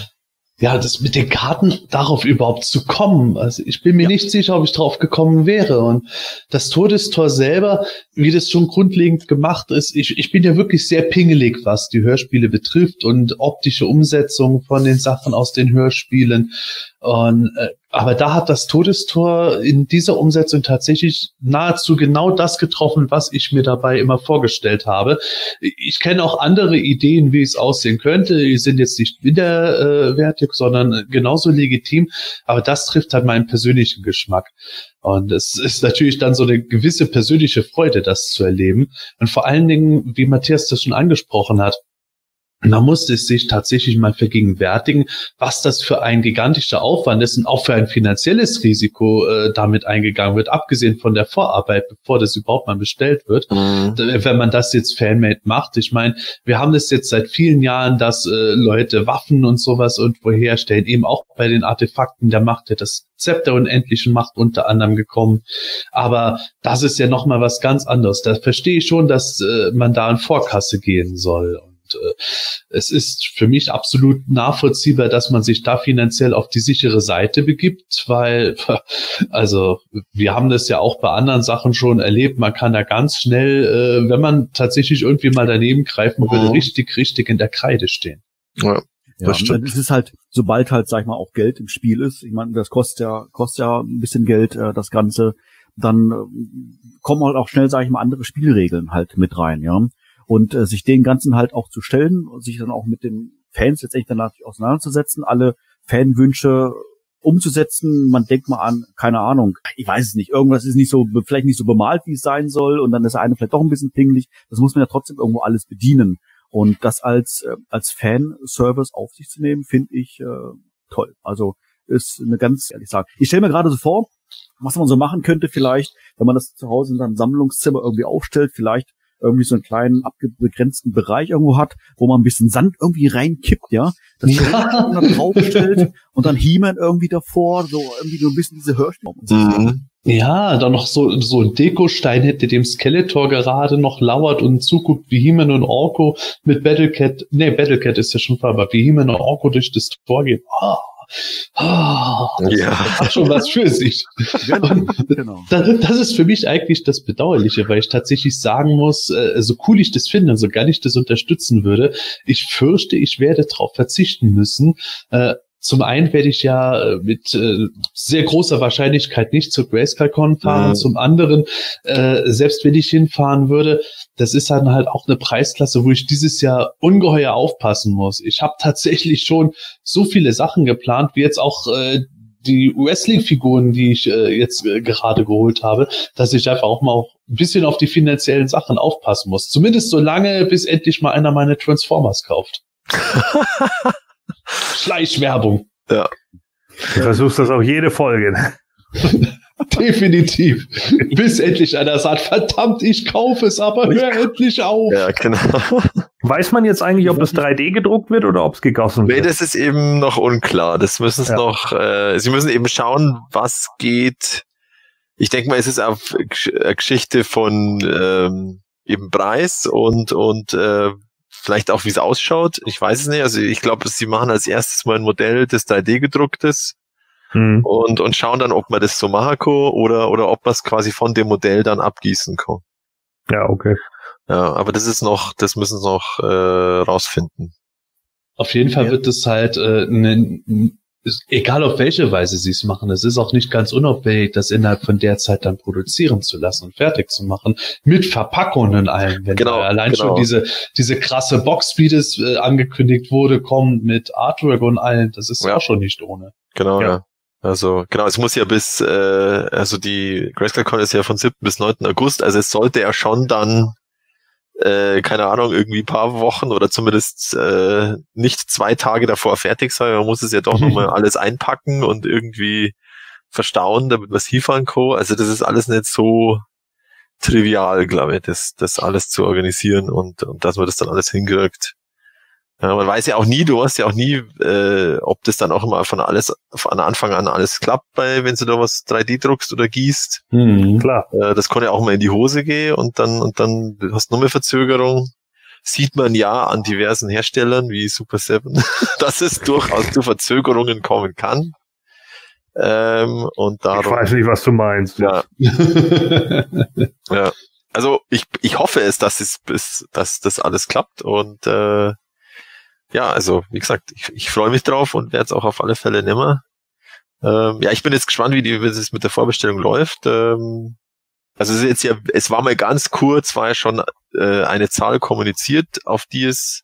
ja, das mit den Karten darauf überhaupt zu kommen. Also ich bin mir ja. nicht sicher, ob ich drauf gekommen wäre. Und das Todestor selber, wie das schon grundlegend gemacht ist, ich, ich bin ja wirklich sehr pingelig, was die Hörspiele betrifft und optische Umsetzung von den Sachen aus den Hörspielen. Und äh, aber da hat das Todestor in dieser Umsetzung tatsächlich nahezu genau das getroffen, was ich mir dabei immer vorgestellt habe. Ich kenne auch andere Ideen, wie es aussehen könnte. Die sind jetzt nicht widerwärtig, sondern genauso legitim. Aber das trifft halt meinen persönlichen Geschmack. Und es ist natürlich dann so eine gewisse persönliche Freude, das zu erleben. Und vor allen Dingen, wie Matthias das schon angesprochen hat, man musste sich tatsächlich mal vergegenwärtigen, was das für ein gigantischer Aufwand ist und auch für ein finanzielles Risiko äh, damit eingegangen wird, abgesehen von der Vorarbeit, bevor das überhaupt mal bestellt wird. Mhm. Wenn man das jetzt Fanmade macht. Ich meine, wir haben das jetzt seit vielen Jahren, dass äh, Leute Waffen und sowas irgendwo herstellen, eben auch bei den Artefakten der Macht, der das Zepter unendlichen Macht unter anderem gekommen. Aber das ist ja nochmal was ganz anderes. Da verstehe ich schon, dass äh, man da in Vorkasse gehen soll äh, es ist für mich absolut nachvollziehbar, dass man sich da finanziell auf die sichere Seite begibt, weil, <laughs> also wir haben das ja auch bei anderen Sachen schon erlebt, man kann da ganz schnell, äh, wenn man tatsächlich irgendwie mal daneben greifen würde, mhm. richtig, richtig in der Kreide stehen. Ja. Ja, das stimmt. Es ist halt, sobald halt, sag ich mal, auch Geld im Spiel ist, ich meine, das kostet ja, kostet ja ein bisschen Geld, äh, das Ganze, dann äh, kommen halt auch schnell, sag ich mal, andere Spielregeln halt mit rein, ja und äh, sich den Ganzen halt auch zu stellen sich dann auch mit den Fans letztendlich dann natürlich auseinanderzusetzen, alle Fanwünsche umzusetzen. Man denkt mal an, keine Ahnung, ich weiß es nicht, irgendwas ist nicht so, vielleicht nicht so bemalt, wie es sein soll und dann ist eine vielleicht doch ein bisschen pingelig. Das muss man ja trotzdem irgendwo alles bedienen. Und das als, äh, als Fanservice auf sich zu nehmen, finde ich äh, toll. Also ist eine ganz, ehrlich sagen. Ich stelle mir gerade so vor, was man so machen könnte vielleicht, wenn man das zu Hause in seinem Sammlungszimmer irgendwie aufstellt, vielleicht irgendwie so einen kleinen abgegrenzten Bereich irgendwo hat, wo man ein bisschen Sand irgendwie reinkippt, ja, das ja. dann draufstellt <laughs> und dann He-Man irgendwie davor, so irgendwie so ein bisschen diese Hörstimme. Mhm. Ja, dann noch so, so ein Dekostein hätte dem Skeletor gerade noch lauert und zuguckt, wie He-Man und Orko mit Battlecat, nee, Battlecat ist ja schon vorbei, aber wie He-Man und Orko durch das Tor geht. Oh, Oh, das Ja. hat schon was für sich. Genau, genau. Das, das ist für mich eigentlich das Bedauerliche, weil ich tatsächlich sagen muss, äh, so cool ich das finde und so gar nicht das unterstützen würde, ich fürchte, ich werde darauf verzichten müssen. Zum einen werde ich ja äh, mit äh, sehr großer Wahrscheinlichkeit nicht zur GrayscaleCon fahren. Mhm. Zum anderen, äh, selbst wenn ich hinfahren würde, das ist dann halt auch eine Preisklasse, wo ich dieses Jahr ungeheuer aufpassen muss. Ich habe tatsächlich schon so viele Sachen geplant, wie jetzt auch äh, die Wrestling-Figuren, die ich äh, jetzt äh, gerade geholt habe, dass ich einfach auch mal auch ein bisschen auf die finanziellen Sachen aufpassen muss. Zumindest so lange, bis endlich mal einer meine Transformers kauft. <laughs> Schleichwerbung. Du versuchst das auch jede Folge. ne? <laughs> Definitiv. bis endlich einer sagt, verdammt, ich kaufe es, aber hör endlich auf. Ja, genau. <laughs> Weiß man jetzt eigentlich, ob das 3D gedruckt wird oder ob es gegossen Nee, wird? das ist eben noch unklar. Das müssen sie Ja. noch, äh, sie müssen eben schauen, was geht. Ich denke mal, es ist eine Geschichte von ähm, eben Preis und und äh, vielleicht auch, wie es ausschaut. Ich weiß es nicht. Also ich glaube, sie machen als erstes mal ein Modell, das 3D gedruckt ist Hm. und und schauen dann, ob man das so machen kann oder oder ob man es quasi von dem Modell dann abgießen kann. Ja, okay. Ja, aber das ist noch, das müssen sie noch äh, rausfinden. Auf jeden Fall Ja. wird es halt, äh, ne, ist- egal auf welche Weise sie es machen, es ist auch nicht ganz unauffällig, das innerhalb von der Zeit dann produzieren zu lassen und fertig zu machen. Mit Verpackungen und allem. Wenn Genau, allein genau. schon diese, diese krasse Box, wie das äh, angekündigt wurde, kommt mit Artwork und allem, das ist Ja. auch schon nicht ohne. Genau, Ja. ja. Also, genau, es muss ja bis, äh, also die GrayscaleCon ist ja von 7. bis 9. August, also es sollte ja schon dann, äh, keine Ahnung, irgendwie ein paar Wochen oder zumindest äh, nicht zwei Tage davor fertig sein. Man muss es ja doch nochmal <laughs> alles einpacken und irgendwie verstauen, damit es hinfahren kann. Also das ist alles nicht so trivial, glaube ich, das, das alles zu organisieren und, und dass man das dann alles hinkriegt. Ja, man weiß ja auch nie, du weißt ja auch nie, äh, ob das dann auch immer von alles, von Anfang an alles klappt, bei, wenn du da was 3D druckst oder gießt. Klar. Äh, das kann ja auch mal in die Hose gehen und dann, und dann hast du noch mehr Verzögerung. Sieht man ja an diversen Herstellern wie Super 7, <laughs> dass es durchaus zu Verzögerungen kommen kann. Ähm, und Ich darum, weiß nicht, was du meinst. ja, <laughs> ja. Also ich, ich hoffe es, dass es bis, dass das alles klappt und äh, ja, also wie gesagt, ich, ich freue mich drauf und werde es auch auf alle Fälle nehmen. Ähm, ja, ich bin jetzt gespannt, wie, die, wie es mit der Vorbestellung läuft. Ähm, also es ist jetzt ja, es war mal ganz kurz, war ja schon äh, eine Zahl kommuniziert, auf die es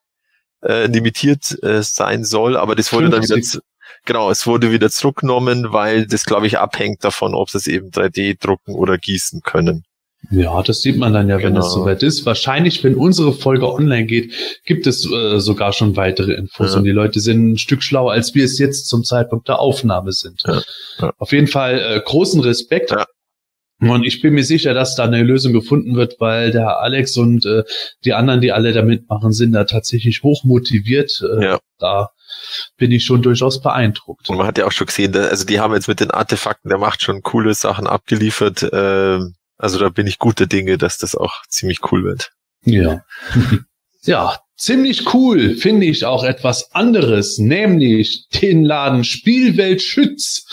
äh, limitiert äh, sein soll, aber das wurde dann wieder 50. zu- genau, es wurde wieder zurückgenommen, weil das glaube ich abhängt davon, ob sie es eben 3D drucken oder gießen können. Ja, das sieht man dann ja, wenn Genau. es soweit ist. Wahrscheinlich, wenn unsere Folge online geht, gibt es äh, sogar schon weitere Infos Ja. und die Leute sind ein Stück schlauer, als wir es jetzt zum Zeitpunkt der Aufnahme sind. Ja. Ja. Auf jeden Fall äh, großen Respekt. Und ich bin mir sicher, dass da eine Lösung gefunden wird, weil der Alex und äh, die anderen, die alle da mitmachen, sind da tatsächlich hoch motiviert. Äh. Da bin ich schon durchaus beeindruckt. Und man hat ja auch schon gesehen, da, also die haben jetzt mit den Artefakten der Macht schon coole Sachen abgeliefert. Ähm, also da bin ich guter Dinge, dass das auch ziemlich cool wird. Ja. <laughs> ja, ziemlich cool finde ich auch etwas anderes, nämlich den Laden Spielwelt Schütz.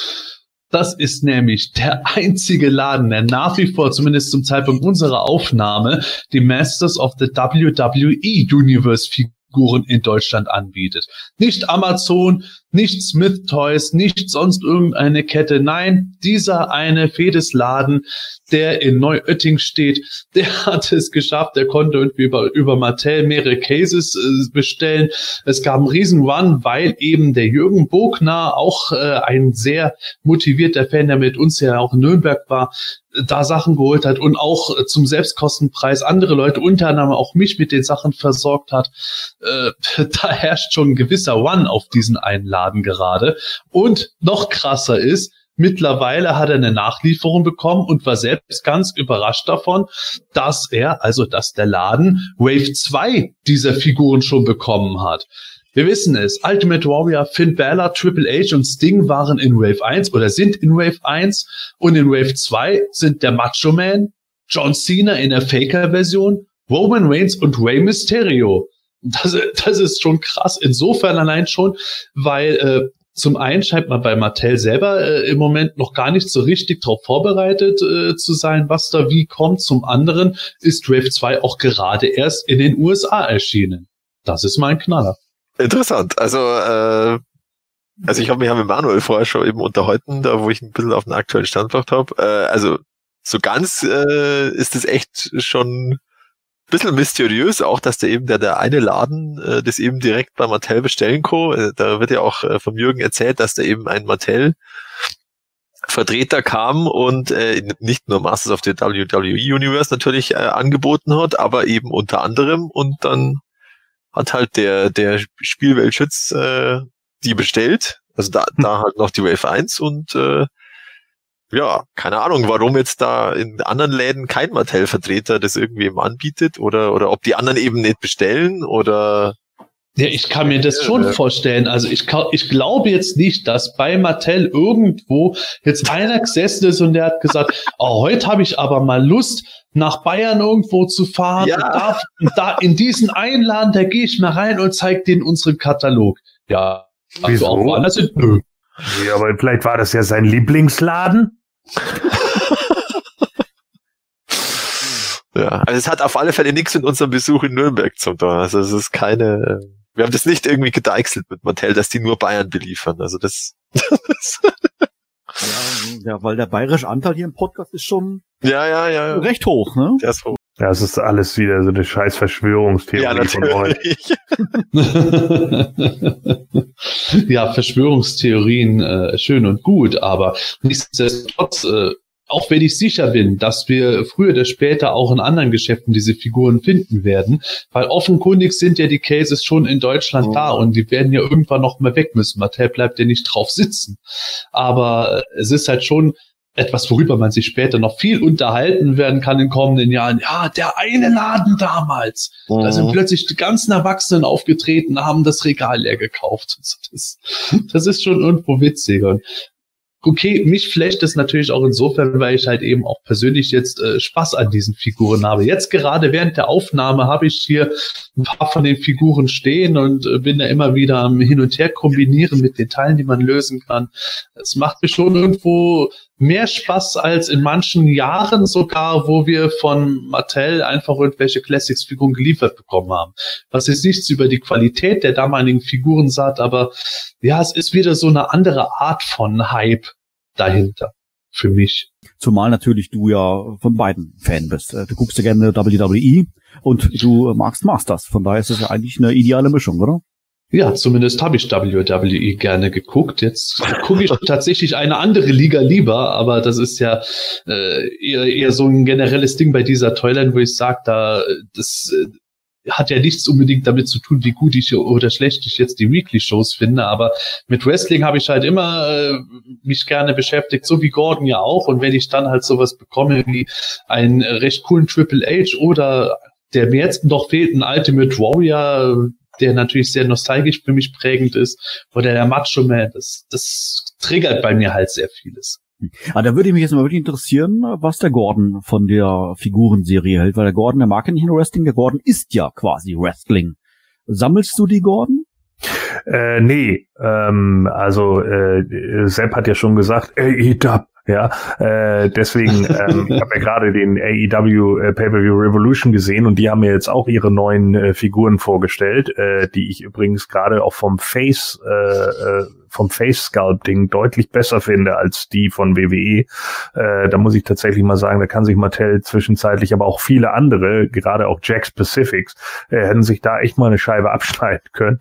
Das ist nämlich der einzige Laden, der nach wie vor, zumindest zum Zeitpunkt unserer Aufnahme, die Masters of the WWE Universe Figuren in Deutschland anbietet. Nicht Amazon, nicht Smith Toys, nicht sonst irgendeine Kette. Nein, dieser eine Fedesladen, der in Neuötting steht, <laughs> der hat es geschafft. Der konnte irgendwie über, über Mattel mehrere Cases äh, bestellen. Es gab einen riesen Run, weil eben der Jürgen Bogner, auch äh, ein sehr motivierter Fan, der mit uns ja auch in Nürnberg war, da Sachen geholt hat und auch äh, zum Selbstkostenpreis andere Leute, unter anderem auch mich mit den Sachen versorgt hat. Äh, <laughs> da herrscht schon ein gewisser Run auf diesen einen Laden gerade. Und noch krasser ist, Mittlerweile hat er eine Nachlieferung bekommen und war selbst ganz überrascht davon, dass er, also dass der Laden Wave 2 dieser Figuren schon bekommen hat. Wir wissen es, Ultimate Warrior, Finn Balor, Triple H und Sting waren in Wave 1 oder sind in Wave 1 und in Wave 2 sind der Macho Man, John Cena in der Faker-Version, Roman Reigns und Rey Mysterio. Das, das ist schon krass. Insofern allein schon, weil äh, zum einen scheint man bei Mattel selber äh, im Moment noch gar nicht so richtig darauf vorbereitet äh, zu sein, was da wie kommt. Zum anderen ist Wave 2 auch gerade erst in den USA erschienen. Das ist mein Knaller. Interessant. Also, äh, also ich habe mich ja mit Manuel vorher schon eben unterhalten, da wo ich ein bisschen auf den aktuellen Standpunkt habe. Äh, also so ganz äh, ist es echt schon bisschen mysteriös auch, dass der eben der, der eine Laden äh, das eben direkt bei Mattel bestellen kann. Äh, da wird ja auch äh, vom Jürgen erzählt, dass da eben ein Mattel Vertreter kam und äh, nicht nur Masters of the WWE Universe natürlich äh, angeboten hat, aber eben unter anderem und dann hat halt der der Spielweltschütz äh, die bestellt, also da da halt noch die Wave 1 und äh, ja, keine Ahnung, warum jetzt da in anderen Läden kein Mattel-Vertreter das irgendwie eben anbietet oder, oder ob die anderen eben nicht bestellen oder. Ja, ich kann mir das schon vorstellen. Also ich, ich glaube jetzt nicht, dass bei Mattel irgendwo jetzt einer gesessen ist und der hat gesagt, <laughs> oh, heute habe ich aber mal Lust, nach Bayern irgendwo zu fahren. Ja. Und da, und da in diesen Einladen, da gehe ich mal rein und zeige denen unseren Katalog. Ja, also auch woanders nö. Ja, aber vielleicht war das ja sein Lieblingsladen. <laughs> ja, also es hat auf alle Fälle nichts mit unserem Besuch in Nürnberg zu tun. Also es ist keine, wir haben das nicht irgendwie gedeichselt mit Mattel, dass die nur Bayern beliefern. Also das. ja, ja, weil der bayerische Anteil hier im Podcast ist schon ja, ja, ja, recht hoch, ne? Der ist hoch. Ja, es ist alles wieder so eine scheiß Verschwörungstheorie ja, von euch. <laughs> ja, Verschwörungstheorien äh, schön und gut, aber nichtsdestotrotz, äh, auch wenn ich sicher bin, dass wir früher oder später auch in anderen Geschäften diese Figuren finden werden, weil offenkundig sind ja die Cases schon in Deutschland oh. da und die werden ja irgendwann noch mal weg müssen. Mattel bleibt ja nicht drauf sitzen. Aber es ist halt schon etwas, worüber man sich später noch viel unterhalten werden kann in kommenden Jahren. Ja, der eine Laden damals. Mhm. Da sind mhm. plötzlich die ganzen Erwachsenen aufgetreten, haben das Regal leer gekauft. <laughs> Das, das ist schon irgendwo witzig. Und okay, mich flasht es natürlich auch insofern, weil ich halt eben auch persönlich jetzt äh, Spaß an diesen Figuren habe. Jetzt gerade während der Aufnahme habe ich hier ein paar von den Figuren stehen und äh, bin da immer wieder am Hin und Her kombinieren mit den Teilen, die man lösen kann. Es macht mir schon irgendwo mehr Spaß als in manchen Jahren sogar, wo wir von Mattel einfach irgendwelche Classics-Figuren geliefert bekommen haben. Was jetzt nichts über die Qualität der damaligen Figuren sagt, aber ja, es ist wieder so eine andere Art von Hype dahinter für mich. Zumal natürlich du ja von beiden Fan bist. Äh, du guckst ja gerne WWE und du magst Masters. Von daher ist es ja eigentlich eine ideale Mischung, oder? Ja, zumindest habe ich WWE gerne geguckt. Jetzt gucke ich <laughs> tatsächlich eine andere Liga lieber, aber das ist ja äh, eher, eher so ein generelles Ding bei dieser Toyland, wo ich sage, da das äh, hat ja nichts unbedingt damit zu tun, wie gut ich oder schlecht ich jetzt die Weekly-Shows finde, aber mit Wrestling habe ich halt immer äh, mich gerne beschäftigt, so wie Gordon ja auch. Und wenn ich dann halt sowas bekomme wie einen recht coolen Triple H oder der mir jetzt noch fehlt, ein Ultimate Warrior, der natürlich sehr nostalgisch für mich prägend ist, oder der Macho Man, das, das triggert bei mir halt sehr vieles. Ah, da würde mich jetzt mal wirklich interessieren, was der Gordon von der Figurenserie hält, weil der Gordon, der mag ja nicht nur Wrestling, der Gordon ist ja quasi Wrestling. Sammelst du die Gordon? Äh, nee, ähm, also äh, Sepp hat ja schon gesagt, ey, Dub, ja, äh, deswegen, <laughs> ähm, ich habe ja gerade den AEW äh, Pay-Per-View Revolution gesehen und die haben mir jetzt auch ihre neuen äh, Figuren vorgestellt, äh, die ich übrigens gerade auch vom Face, äh, äh, vom Face Sculpting deutlich besser finde als die von WWE. Äh, da muss ich tatsächlich mal sagen, da kann sich Mattel zwischenzeitlich, aber auch viele andere, gerade auch Jack Specifics, äh, hätten sich da echt mal eine Scheibe abschneiden können.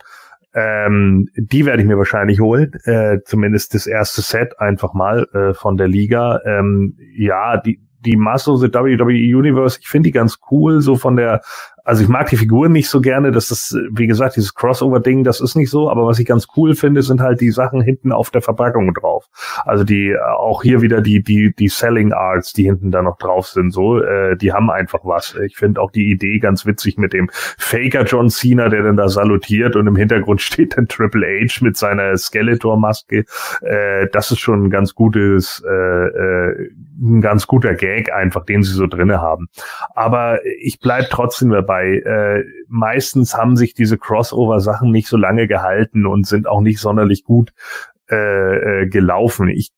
Ähm, die werde ich mir wahrscheinlich holen, äh, zumindest das erste Set einfach mal äh, von der Liga. Ähm, ja, die die Master WWE Universe, ich finde die ganz cool, so von der also ich mag die Figuren nicht so gerne. Das ist, wie gesagt, dieses Crossover-Ding, das ist nicht so. Aber was ich ganz cool finde, sind halt die Sachen hinten auf der Verpackung drauf. Also die, auch hier wieder die, die, die Selling Arts, die hinten da noch drauf sind, so, äh, die haben einfach was. Ich finde auch die Idee ganz witzig mit dem Faker John Cena, der dann da salutiert und im Hintergrund <laughs> steht dann Triple H mit seiner Skeletor-Maske. Äh, das ist schon ein ganz gutes, äh, äh, ein ganz guter Gag einfach, den sie so drinne haben. Aber ich bleib trotzdem dabei dabei. Äh, meistens haben sich diese Crossover-Sachen nicht so lange gehalten und sind auch nicht sonderlich gut. äh, äh, gelaufen. Ich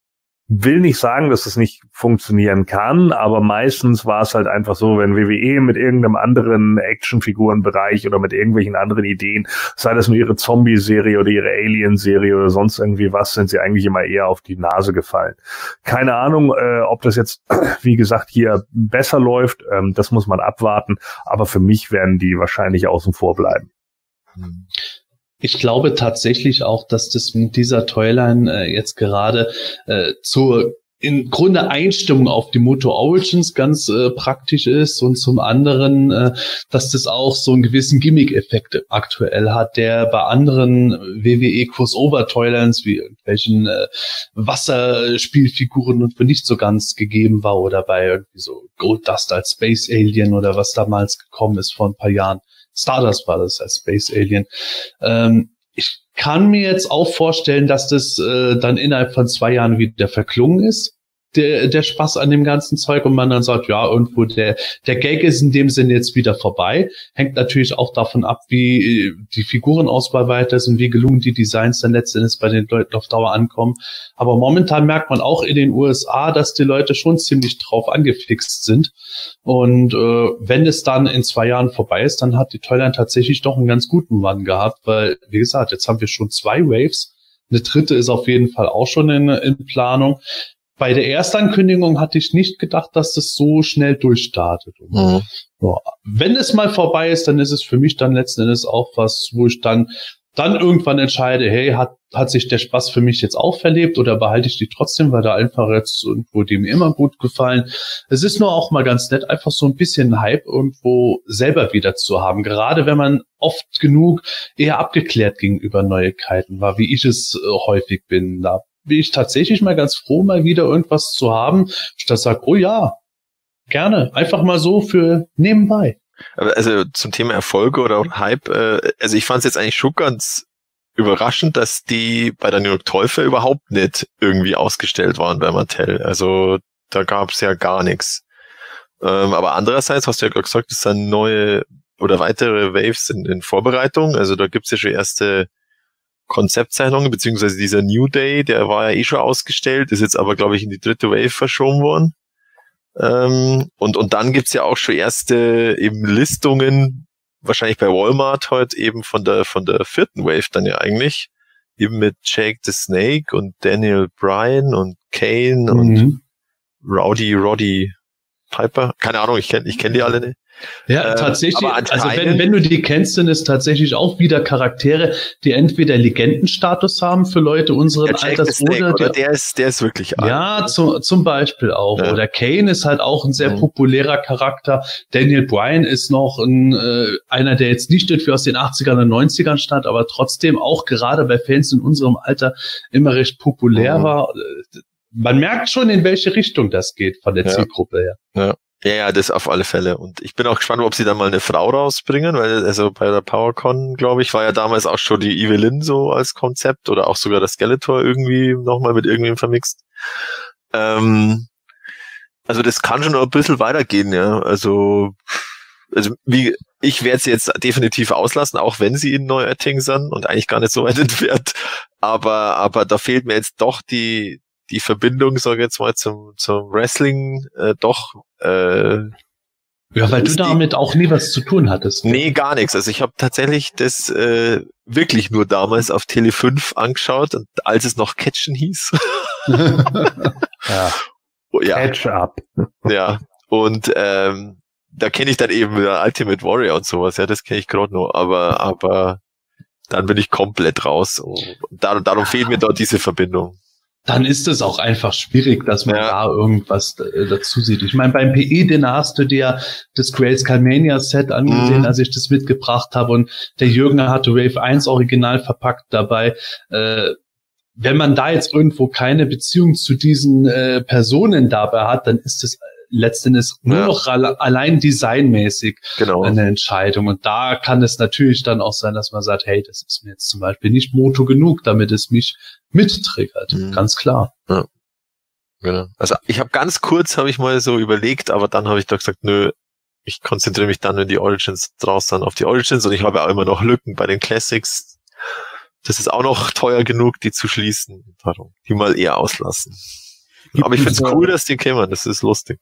will nicht sagen, dass es nicht funktionieren kann, aber meistens war es halt einfach so, wenn WWE mit irgendeinem anderen Actionfigurenbereich oder mit irgendwelchen anderen Ideen, sei das nur ihre Zombie-Serie oder ihre Alien-Serie oder sonst irgendwie was, sind sie eigentlich immer eher auf die Nase gefallen. Keine Ahnung, äh, ob das jetzt, <clears throat> wie gesagt, hier besser läuft, ähm, das muss man abwarten, aber für mich werden die wahrscheinlich außen vor bleiben. Hm. Ich glaube tatsächlich auch, dass das mit dieser Toyline äh, jetzt gerade äh, zur im Grunde Einstimmung auf die Moto Origins ganz äh, praktisch ist und zum anderen, äh, dass das auch so einen gewissen Gimmick-Effekt aktuell hat, der bei anderen WWE Crossover Toylines wie irgendwelchen äh, Wasserspielfiguren und nicht so ganz gegeben war oder bei irgendwie so Gold Dust als Space Alien oder was damals gekommen ist vor ein paar Jahren. Stardust war das als Space Alien. Ähm, ich kann mir jetzt auch vorstellen, dass das äh, dann innerhalb von zwei Jahren wieder verklungen ist der, der Spaß an dem ganzen Zeug und man dann sagt, ja, irgendwo der, der Gag ist in dem Sinne jetzt wieder vorbei. Hängt natürlich auch davon ab, wie die Figurenauswahl weiter ist und wie gelungen die Designs dann letztendlich bei den Leuten auf Dauer ankommen. Aber momentan merkt man auch in den USA, dass die Leute schon ziemlich drauf angefixt sind. Und äh, wenn es dann in zwei Jahren vorbei ist, dann hat die Toyline tatsächlich doch einen ganz guten Mann gehabt, weil, wie gesagt, jetzt haben wir schon zwei Waves. Eine dritte ist auf jeden Fall auch schon in, in Planung bei der Erstankündigung hatte ich nicht gedacht, dass das so schnell durchstartet. Mhm. Ja, wenn es mal vorbei ist, dann ist es für mich dann letzten Endes auch was, wo ich dann dann irgendwann entscheide, hey, hat, hat sich der Spaß für mich jetzt auch verlebt oder behalte ich die trotzdem, weil da einfach jetzt irgendwo dem immer gut gefallen. Es ist nur auch mal ganz nett, einfach so ein bisschen Hype irgendwo selber wieder zu haben. Gerade wenn man oft genug eher abgeklärt gegenüber Neuigkeiten war, wie ich es äh, häufig bin. Da bin ich tatsächlich mal ganz froh, mal wieder irgendwas zu haben, statt sagt, oh ja, gerne, einfach mal so für nebenbei. Also zum Thema Erfolge oder Hype, äh, also ich fand es jetzt eigentlich schon ganz überraschend, dass die bei der New York Teufel überhaupt nicht irgendwie ausgestellt waren bei Mattel. Also da gab es ja gar nichts. Ähm, aber andererseits hast du ja gesagt, es sind neue oder weitere Waves in, in Vorbereitung. Also da gibt's ja schon erste Konzeptzeichnungen, beziehungsweise dieser New Day, der war ja eh schon ausgestellt, ist jetzt aber, glaube ich, in die dritte Wave verschoben worden. Ähm, und, und dann gibt's ja auch schon erste eben Listungen, wahrscheinlich bei Walmart heute eben von der, von der vierten Wave dann ja eigentlich, eben mit Jake the Snake und Daniel Bryan und Kane mhm. und Rowdy Roddy Piper. Keine Ahnung, ich kenne ich kenn die alle nicht. Ja, ähm, tatsächlich. Also wenn, wenn du die kennst, sind es tatsächlich auch wieder Charaktere, die entweder Legendenstatus haben für Leute unseren Alters oder, oder der ist, der ist wirklich alt. Ja, zu, zum Beispiel auch. Ja. Oder Kane ist halt auch ein sehr mhm. populärer Charakter. Daniel Bryan ist noch ein, äh, einer, der jetzt nicht irgendwie aus den 80ern und 90ern stand, aber trotzdem auch gerade bei Fans in unserem Alter immer recht populär mhm. war. Man merkt schon, in welche Richtung das geht von der ja. Zielgruppe her. Ja. Ja, ja, das auf alle Fälle. Und ich bin auch gespannt, ob sie dann mal eine Frau rausbringen, weil also bei der PowerCon, glaube ich, war ja damals auch schon die Evelyn so als Konzept oder auch sogar das Skeletor irgendwie nochmal mit irgendwem vermixt. Ähm, also das kann schon noch ein bisschen weitergehen, ja. Also, also wie, ich werde sie jetzt definitiv auslassen, auch wenn sie in Neuerting sind und eigentlich gar nicht so weit <laughs> entfernt. Aber, aber da fehlt mir jetzt doch die, die Verbindung, sage ich jetzt mal, zum, zum Wrestling äh, doch. Äh, ja, weil du damit auch nie was zu tun hattest. Nee, gar nichts. Also ich habe tatsächlich das äh, wirklich nur damals auf Tele 5 angeschaut, und als es noch Catchen hieß. <laughs> ja. Oh, ja. Catch up. ja. Und ähm, da kenne ich dann eben Ultimate Warrior und sowas, ja, das kenne ich gerade noch, aber, aber dann bin ich komplett raus. Und darum, darum fehlt mir dort diese Verbindung dann ist es auch einfach schwierig, dass man ja. da irgendwas äh, dazu sieht. Ich meine, beim PE-Dinner hast du dir das Grace Calmania Set angesehen, mhm. als ich das mitgebracht habe und der Jürgen hatte Wave 1 original verpackt dabei. Äh, wenn man da jetzt irgendwo keine Beziehung zu diesen äh, Personen dabei hat, dann ist es letztendlich nur ja. noch allein designmäßig genau. eine Entscheidung. Und da kann es natürlich dann auch sein, dass man sagt, hey, das ist mir jetzt zum Beispiel nicht Moto genug, damit es mich mittriggert. Mhm. Ganz klar. Ja. Genau. Also ich habe ganz kurz, habe ich mal so überlegt, aber dann habe ich doch gesagt, nö, ich konzentriere mich dann, wenn die Origins draus sind, auf die Origins und ich habe auch immer noch Lücken bei den Classics. das ist auch noch teuer genug, die zu schließen. Darum, die mal eher auslassen. Gibt Aber ich finde es cool, dass die kämen. Das ist lustig.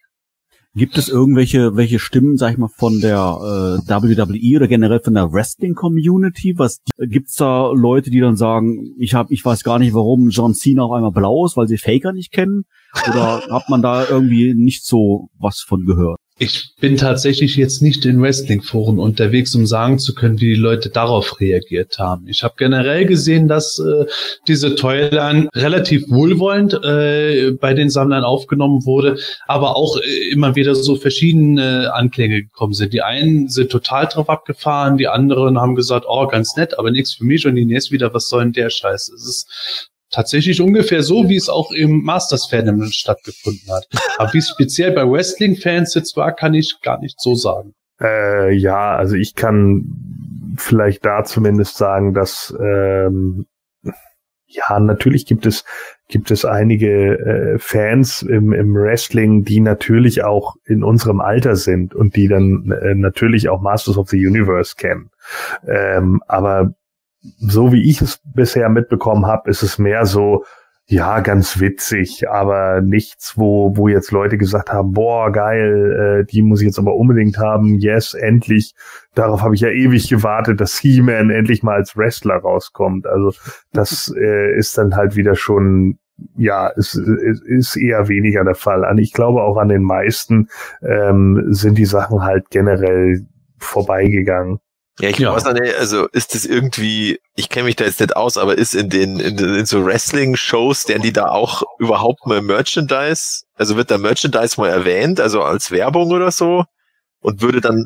Gibt es irgendwelche welche Stimmen, sag ich mal, von der äh, WWE oder generell von der Wrestling-Community? Was gibt's da Leute, die dann sagen, ich hab, ich weiß gar nicht, warum John Cena auf einmal blau ist, weil sie Faker nicht kennen? Oder <laughs> hat man da irgendwie nicht so was von gehört? Ich bin tatsächlich jetzt nicht in Wrestling-Foren unterwegs, um sagen zu können, wie die Leute darauf reagiert haben. Ich habe generell gesehen, dass äh, diese Toyline relativ wohlwollend äh, bei den Sammlern aufgenommen wurde, aber auch äh, immer wieder so verschiedene Anklänge gekommen sind. Die einen sind total drauf abgefahren, die anderen haben gesagt, oh, ganz nett, aber nichts für mich und die nächste wieder, was soll denn der Scheiß? Es ist tatsächlich ungefähr so, wie es auch im Masters-Fan stattgefunden hat. Aber wie es speziell bei Wrestling-Fans jetzt war, kann ich gar nicht so sagen. Äh, ja, also ich kann vielleicht da zumindest sagen, dass ähm, ja natürlich gibt es gibt es einige äh, Fans im, im Wrestling, die natürlich auch in unserem Alter sind und die dann äh, natürlich auch Masters of the Universe kennen. Ähm, aber so wie ich es bisher mitbekommen habe, ist es mehr so, ja, ganz witzig, aber nichts, wo, wo jetzt Leute gesagt haben, boah, geil, äh, die muss ich jetzt aber unbedingt haben, yes, endlich. Darauf habe ich ja ewig gewartet, dass He-Man endlich mal als Wrestler rauskommt. Also das <laughs> äh, ist dann halt wieder schon, ja, es, es ist eher weniger der Fall. Und ich glaube auch an den meisten ähm, sind die Sachen halt generell vorbeigegangen. Ja, ich Ja. weiß nicht, also ist das irgendwie, ich kenne mich da jetzt nicht aus, aber ist in den, in, den- in so Wrestling-Shows, denn die da auch überhaupt mal Merchandise, also wird da Merchandise mal erwähnt, also als Werbung oder so? Und würde dann,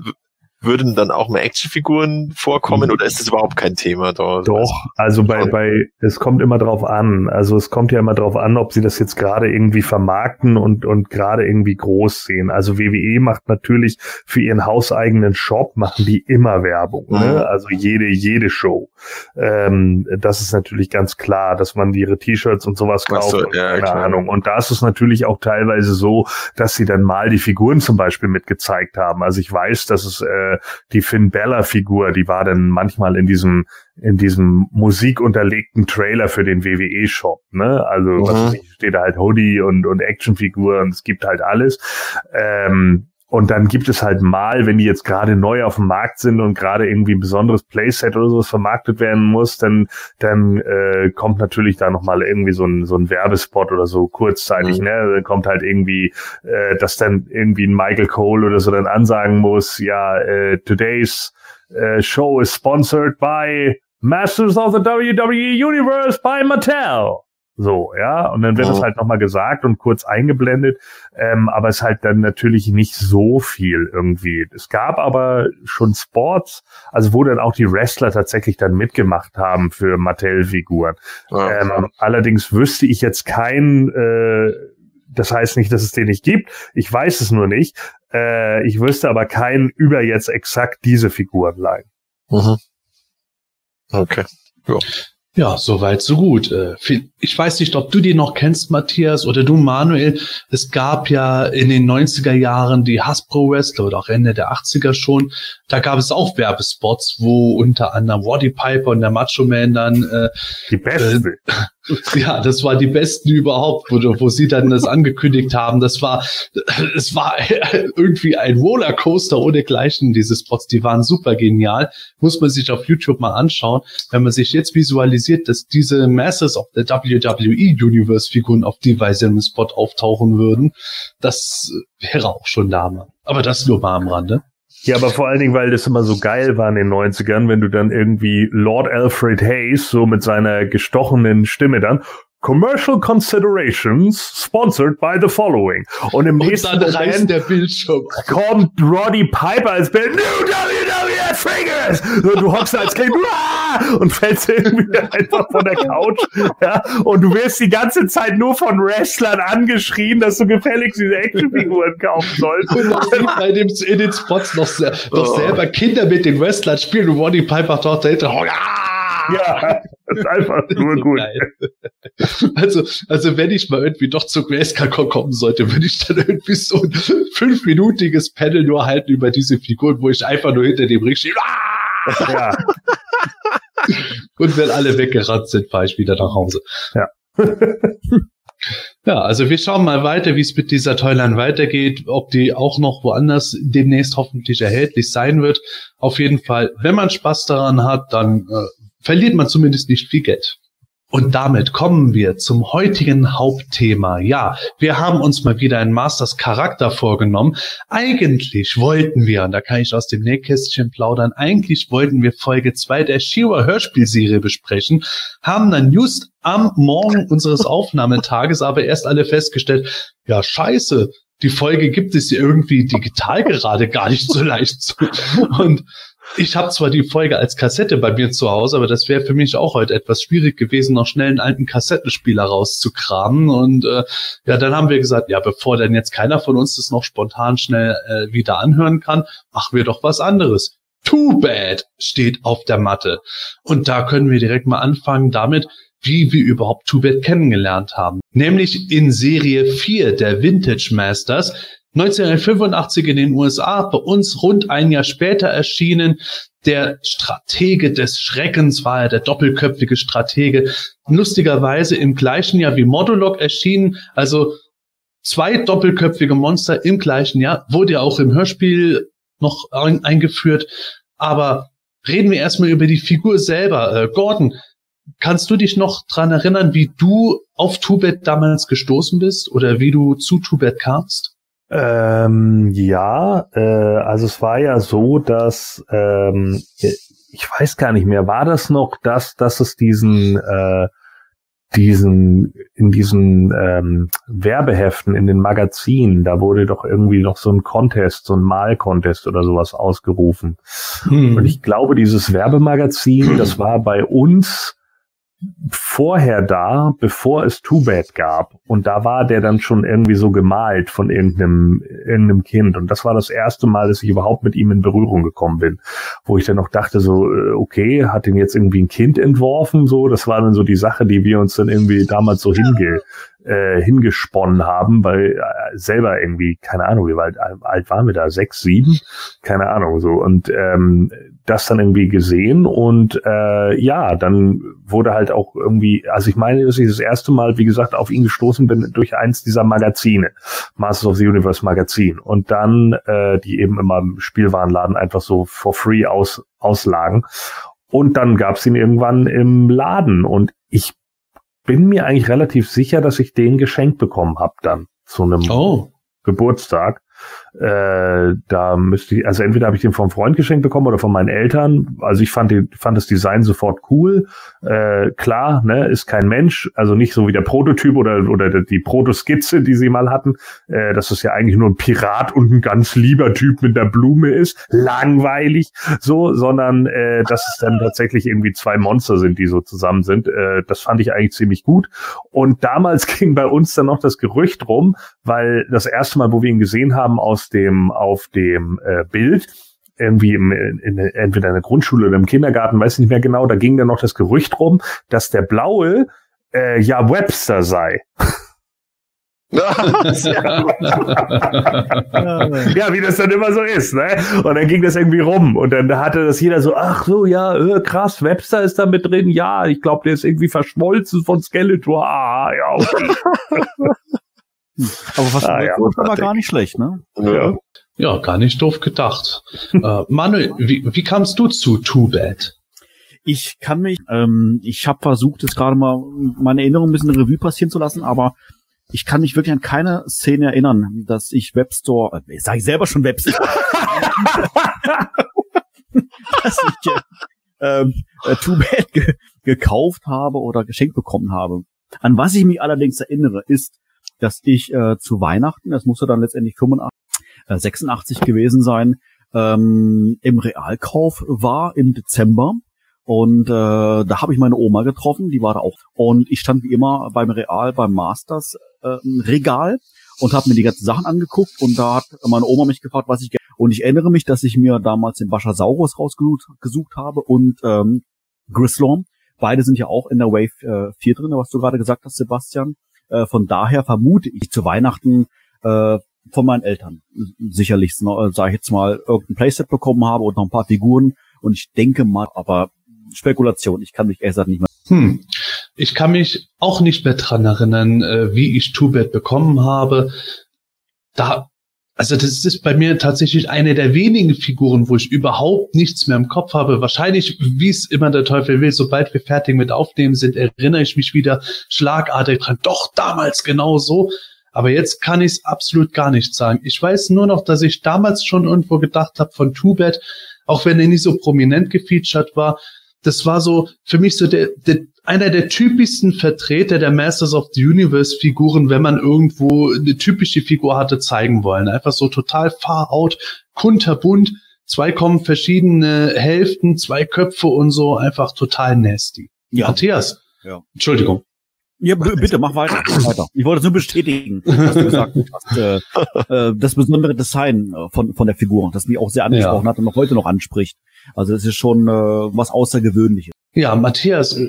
würden dann auch mal Actionfiguren vorkommen oder ist das überhaupt kein Thema da? Doch, also bei, bei, es kommt immer drauf an. Also es kommt ja immer drauf an, ob sie das jetzt gerade irgendwie vermarkten und, und gerade irgendwie groß sehen. Also WWE macht natürlich für ihren hauseigenen Shop, machen die immer Werbung. Mhm. Ne? Also jede, jede Show. Ähm, das ist natürlich ganz klar, dass man ihre T-Shirts und sowas kauft. so, ja, keine klar. Ahnung. Und da ist es natürlich auch teilweise so, dass sie dann mal die Figuren zum Beispiel mitgezeigt haben. Also ich weiß, dass es äh, die Finn Bella Figur, die war dann manchmal in diesem in diesem musikunterlegten Trailer für den WWE Shop, ne? Also was Mhm. weiß ich, steht da halt Hoodie und und Actionfigur und es gibt halt alles. Ähm, und dann gibt es halt mal, wenn die jetzt gerade neu auf dem Markt sind und gerade irgendwie ein besonderes Playset oder sowas vermarktet werden muss, dann dann äh, kommt natürlich da noch mal irgendwie so ein so ein Werbespot oder so kurzzeitig, Mhm. ne? Dann kommt halt irgendwie, äh, dass dann irgendwie ein Michael Cole oder so dann ansagen muss, ja, äh, today's äh, show is sponsored by Masters of the WWE Universe by Mattel. So, ja, und dann wird Mhm. es halt nochmal gesagt und kurz eingeblendet, ähm, aber es halt dann natürlich nicht so viel irgendwie. Es gab aber schon Sports, also wo dann auch die Wrestler tatsächlich dann mitgemacht haben für Mattel-Figuren. Ja. Ähm, allerdings wüsste ich jetzt keinen, äh, das heißt nicht, dass es den nicht gibt, ich weiß es nur nicht. Äh, ich wüsste aber keinen über jetzt exakt diese Figurenline. Mhm. Okay. Ja, soweit, so gut. Äh, Ich weiß nicht, ob du die noch kennst, Matthias, oder du, Manuel. Es gab ja in den 90er Jahren die Hasbro Wrestler oder auch Ende der 80er schon. Da gab es auch Werbespots, wo unter anderem Waddy Piper und der Macho Man dann äh, Die beste. <laughs> Ja, das war die besten überhaupt, wo, wo sie dann das angekündigt haben. Das war, es war <laughs> irgendwie ein Rollercoaster ohne Gleichen, diese Spots. Die waren super genial. Muss man sich auf YouTube mal anschauen. Wenn man sich jetzt visualisiert, dass diese Masters of the WWE Universe Figuren auf die Weise im Spot auftauchen würden, das wäre auch schon Dame. Aber das nur mal am Rande. Ja, aber vor allen Dingen, weil das immer so geil war in den 90ern, wenn du dann irgendwie Lord Alfred Hayes so mit seiner gestochenen Stimme dann Commercial Considerations sponsored by the following. Und im Und nächsten dann reißt Moment der Bildschirm. kommt Roddy Piper als Bild, New WWF Figures! So, du hockst als Kind <laughs> und fällst irgendwie <laughs> einfach von der Couch. Ja, und du wirst die ganze Zeit nur von Wrestlern angeschrien, dass du gefälligst diese Actionfiguren kaufen sollst. Und man sieht dem, in den Spots noch, noch Oh. selber Kinder mit den Wrestlern spielen und Roddy Piper taucht dahinter. Oh, ja! <laughs> Ist einfach nur So gut. geil. Also, also wenn ich mal irgendwie doch zu Grayscale kommen sollte, würde ich dann irgendwie so ein fünfminütiges Panel nur halten über diese Figuren, wo ich einfach nur hinter dem Ring stehe. Ja. Und wenn alle weggerannt sind, fahre ich wieder nach Hause. Ja. ja, also wir schauen mal weiter, wie es mit dieser Toyline weitergeht, ob die auch noch woanders demnächst hoffentlich erhältlich sein wird. Auf jeden Fall, wenn man Spaß daran hat, dann äh, verliert man zumindest nicht viel Geld. Und damit kommen wir zum heutigen Hauptthema. Ja, wir haben uns mal wieder einen Masters Charakter vorgenommen. Eigentlich wollten wir, und da kann ich aus dem Nähkästchen plaudern, eigentlich wollten wir Folge 2 der Shira Hörspielserie besprechen, haben dann just am Morgen unseres <laughs> Aufnahmetages aber erst alle festgestellt, ja scheiße, die Folge gibt es irgendwie digital gerade gar nicht so leicht. <laughs> Und ich habe zwar die Folge als Kassette bei mir zu Hause, aber das wäre für mich auch heute etwas schwierig gewesen, noch schnell einen alten Kassettenspieler rauszukramen. Und äh, ja, dann haben wir gesagt, ja, bevor denn jetzt keiner von uns das noch spontan schnell äh, wieder anhören kann, machen wir doch was anderes. Too Bad steht auf der Matte. Und da können wir direkt mal anfangen damit, wie wir überhaupt Too Bad kennengelernt haben. Nämlich in Serie 4 der Vintage Masters, 1985 in den USA, bei uns rund ein Jahr später erschienen. Der Stratege des Schreckens war er, der doppelköpfige Stratege. Lustigerweise im gleichen Jahr wie Modulok erschienen, also zwei doppelköpfige Monster im gleichen Jahr, wurde ja auch im Hörspiel noch ein eingeführt. Aber reden wir erstmal über die Figur selber. Äh, Gordon, kannst du dich noch dran erinnern, wie du auf Tubet damals gestoßen bist oder wie du zu Tubet kamst? Ähm, ja, äh, also es war ja so, dass ähm, ich weiß gar nicht mehr, war das noch das, dass es diesen äh, diesen in diesen ähm, Werbeheften in den Magazinen, da wurde doch irgendwie noch so ein Contest, so ein Mal-Contest oder sowas ausgerufen. Hm. Und ich glaube, dieses Werbemagazin, das war bei uns vorher da, bevor es Too Bad gab. Und da war der dann schon irgendwie so gemalt von irgendeinem, irgendeinem Kind. Und das war das erste Mal, dass ich überhaupt mit ihm in Berührung gekommen bin. Wo ich dann noch dachte, so, äh, okay, hat ihn jetzt irgendwie ein Kind entworfen, so. Das war dann so die Sache, die wir uns dann irgendwie damals so hinge, äh, hingesponnen haben, weil äh, selber irgendwie, keine Ahnung, wie alt, alt waren wir da? Sechs, sieben? Keine Ahnung, so. Und ähm, das dann irgendwie gesehen und äh, ja, dann wurde halt auch irgendwie, also ich meine, dass ich das erste Mal, wie gesagt, auf ihn gestoßen bin durch eins dieser Magazine, Masters of the Universe Magazin und dann äh, die eben immer im Spielwarenladen einfach so for free aus, auslagen und dann gab's ihn irgendwann im Laden und ich bin mir eigentlich relativ sicher, dass ich den geschenkt bekommen habe dann zu einem oh. Geburtstag. Äh, da müsste ich, also entweder habe ich den vom Freund geschenkt bekommen oder von meinen Eltern. Also ich fand, die, fand das Design sofort cool. Äh, klar, ne, ist kein Mensch, also nicht so wie der Prototyp oder, oder die Protoskizze, die sie mal hatten, äh, dass es ja eigentlich nur ein Pirat und ein ganz lieber Typ mit der Blume ist. Langweilig, so, sondern äh, dass es dann tatsächlich irgendwie zwei Monster sind, die so zusammen sind. Äh, das fand ich eigentlich ziemlich gut. Und damals <laughs> ging bei uns dann noch das Gerücht rum, weil das erste Mal, wo wir ihn gesehen haben, aus dem, auf dem äh, Bild, irgendwie im, in, entweder in der Grundschule oder im Kindergarten, weiß nicht mehr genau, da ging dann noch das Gerücht rum, dass der Blaue äh, ja Webster sei. <laughs> ja, wie das dann immer so ist, ne? Und dann ging das irgendwie rum und dann hatte das jeder so, ach so, ja, äh, krass, Webster ist da mit drin, ja, ich glaube, der ist irgendwie verschmolzen von Skeletor, ah, ja, okay. <laughs> <laughs> Aber was ah, ja, war gar nicht schlecht, ne? Ja, ja gar nicht doof gedacht. äh, Manuel, wie, wie kamst du zu Too Bad? Ich kann mich, ähm, ich habe versucht, jetzt gerade mal meine Erinnerung ein bisschen Revue passieren zu lassen, aber ich kann mich wirklich an keine Szene erinnern, dass ich Webstore, äh, sage ich selber schon Webstore, <laughs> <laughs> dass ich äh, äh, Too Bad ge gekauft habe oder geschenkt bekommen habe. An was ich mich allerdings erinnere, ist, dass ich äh, zu Weihnachten, das musste dann letztendlich 85, äh, 86 gewesen sein, ähm, im Realkauf war im Dezember. Und äh, da habe ich meine Oma getroffen, die war da auch. Und ich stand wie immer beim Real, beim Masters äh, Regal und habe mir die ganzen Sachen angeguckt. Und da hat meine Oma mich gefragt, was ich. Und ich erinnere mich, dass ich mir damals den Baschasaurus rausgesucht habe und ähm, Grislorm. Beide sind ja auch in der Wave äh, 4 drin, was du gerade gesagt hast, Sebastian. Äh, von daher vermute ich zu Weihnachten äh, von meinen Eltern sicherlich, äh, sage ich jetzt mal, irgendein Playset bekommen habe und noch ein paar Figuren Und ich denke mal, aber Spekulation, ich kann mich ehrlich gesagt nicht mehr. Hm. Ich kann mich auch nicht mehr dran erinnern, äh, wie ich Tubet bekommen habe. Da, also das ist bei mir tatsächlich eine der wenigen Figuren, wo ich überhaupt nichts mehr im Kopf habe. Wahrscheinlich, wie es immer der Teufel will, sobald wir fertig mit Aufnehmen sind, erinnere ich mich wieder schlagartig dran. Doch, damals genau so. Aber jetzt kann ich es absolut gar nicht sagen. Ich weiß nur noch, dass ich damals schon irgendwo gedacht habe von Tubet, auch wenn er nicht so prominent gefeatured war, das war so für mich so der, der einer der typischsten Vertreter der Masters of the Universe Figuren, wenn man irgendwo eine typische Figur hatte zeigen wollen. Einfach so total far out, kunterbunt, zwei kommen verschiedene Hälften, zwei Köpfe und so, einfach total nasty. Ja. Matthias. Ja. Entschuldigung. Ja, bitte, mach weiter, mach weiter. Ich wollte es nur bestätigen, was du gesagt hast. Äh, äh, das besondere Design äh, von, von der Figur, das mich auch sehr angesprochen ja. hat und noch heute noch anspricht. Also es ist schon äh, was Außergewöhnliches. Ja, Matthias,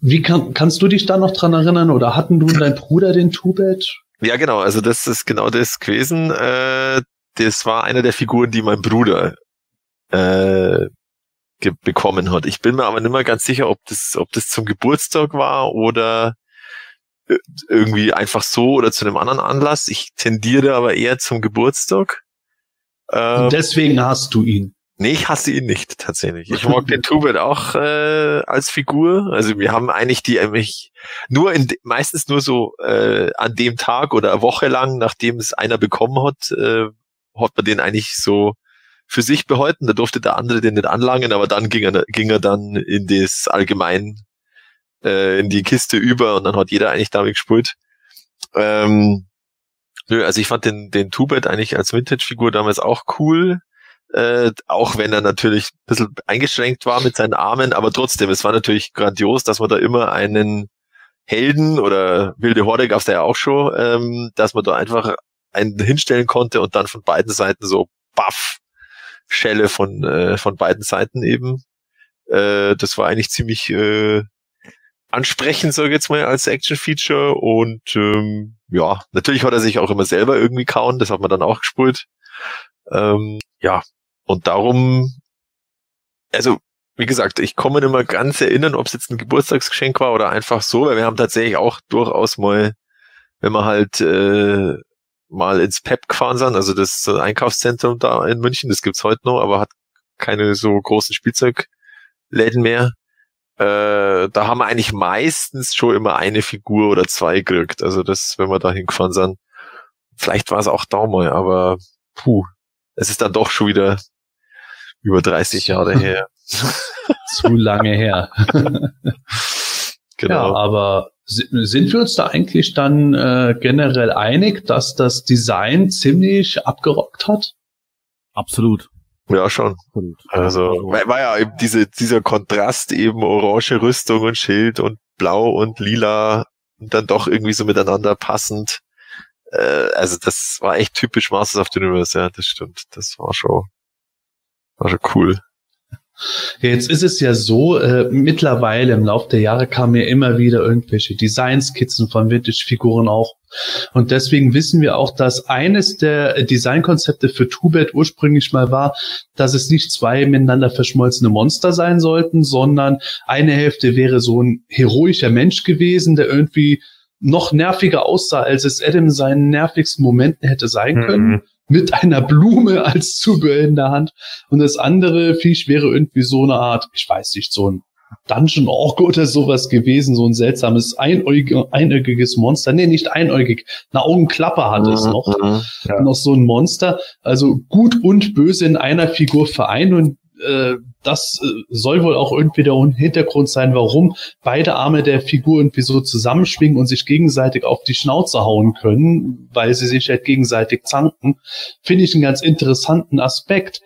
wie kann, kannst du dich da noch dran erinnern oder hatten du und dein Bruder den Tubet? Ja, genau, also das ist genau das gewesen. Äh, das war einer der Figuren, die mein Bruder äh, bekommen hat. Ich bin mir aber nicht mehr ganz sicher, ob das, ob das zum Geburtstag war oder irgendwie einfach so oder zu einem anderen Anlass. Ich tendiere aber eher zum Geburtstag. Ähm, deswegen hast du ihn. Nee, ich hasse ihn nicht tatsächlich. Ich mag den Tubet auch äh, als Figur. Also wir haben eigentlich die eigentlich nur in meistens nur so äh, an dem Tag oder eine Woche lang, nachdem es einer bekommen hat, äh, hat man den eigentlich so für sich behalten. Da durfte der andere den nicht anlangen, aber dann ging er, ging er dann in das allgemein äh, in die Kiste über und dann hat jeder eigentlich damit gespielt. Ähm, nö, also ich fand den, den Tubet eigentlich als Vintage-Figur damals auch cool. Äh, auch wenn er natürlich ein bisschen eingeschränkt war mit seinen Armen, aber trotzdem, es war natürlich grandios, dass man da immer einen Helden oder wilde Horde gab es da ja auch schon, ähm, dass man da einfach einen hinstellen konnte und dann von beiden Seiten so baff Schelle von äh, von beiden Seiten eben. Äh, das war eigentlich ziemlich äh, ansprechen, sage ich jetzt mal, als Action-Feature. Und ähm, ja, natürlich hat er sich auch immer selber irgendwie kauen, das hat man dann auch gespult. Ähm, ja, und darum, also wie gesagt, ich komme nicht mehr ganz erinnern, ob es jetzt ein Geburtstagsgeschenk war oder einfach so, weil wir haben tatsächlich auch durchaus mal, wenn wir halt äh, mal ins PEP gefahren sind, also das Einkaufszentrum da in München, das gibt's heute noch, aber hat keine so großen Spielzeugläden mehr äh, da haben wir eigentlich meistens schon immer eine Figur oder zwei gekriegt. Also das, wenn wir da hingefahren sind. Vielleicht war es auch da mal, aber puh, es ist dann doch schon wieder über 30 Jahre her. <laughs> Zu lange her. genau. Ja, aber sind wir uns da eigentlich dann äh, generell einig, dass das Design ziemlich abgerockt hat? Absolut. Ja, schon. Also, war, war ja eben diese, dieser Kontrast eben orange Rüstung und Schild und blau und lila und dann doch irgendwie so miteinander passend. Äh, also das war echt typisch Masters of the Universe, ja, das stimmt. Das war schon, schon cool. Jetzt ist es ja so, äh, mittlerweile im Laufe der Jahre kamen ja immer wieder irgendwelche Designskizzen von Vintage-Figuren auch. Und deswegen wissen wir auch, dass eines der Designkonzepte für Tubet ursprünglich mal war, dass es nicht zwei miteinander verschmolzene Monster sein sollten, sondern eine Hälfte wäre so ein heroischer Mensch gewesen, der irgendwie noch nerviger aussah, als es Adam seinen nervigsten Momenten hätte sein können. Mhm mit einer Blume als Zubehör in der Hand. Und das andere Viech wäre irgendwie so eine Art, ich weiß nicht, so ein Dungeon Ork oder sowas gewesen, so ein seltsames einäugig, einäugiges Monster. Nee, nicht einäugig, eine Augenklappe hat es noch. Mhm, ja. Noch so ein Monster. Also gut und böse in einer Figur vereint und äh, das äh, soll wohl auch irgendwie der Hintergrund sein, warum beide Arme der Figur irgendwie so zusammenschwingen und sich gegenseitig auf die Schnauze hauen können, weil sie sich halt gegenseitig zanken. Finde ich einen ganz interessanten Aspekt.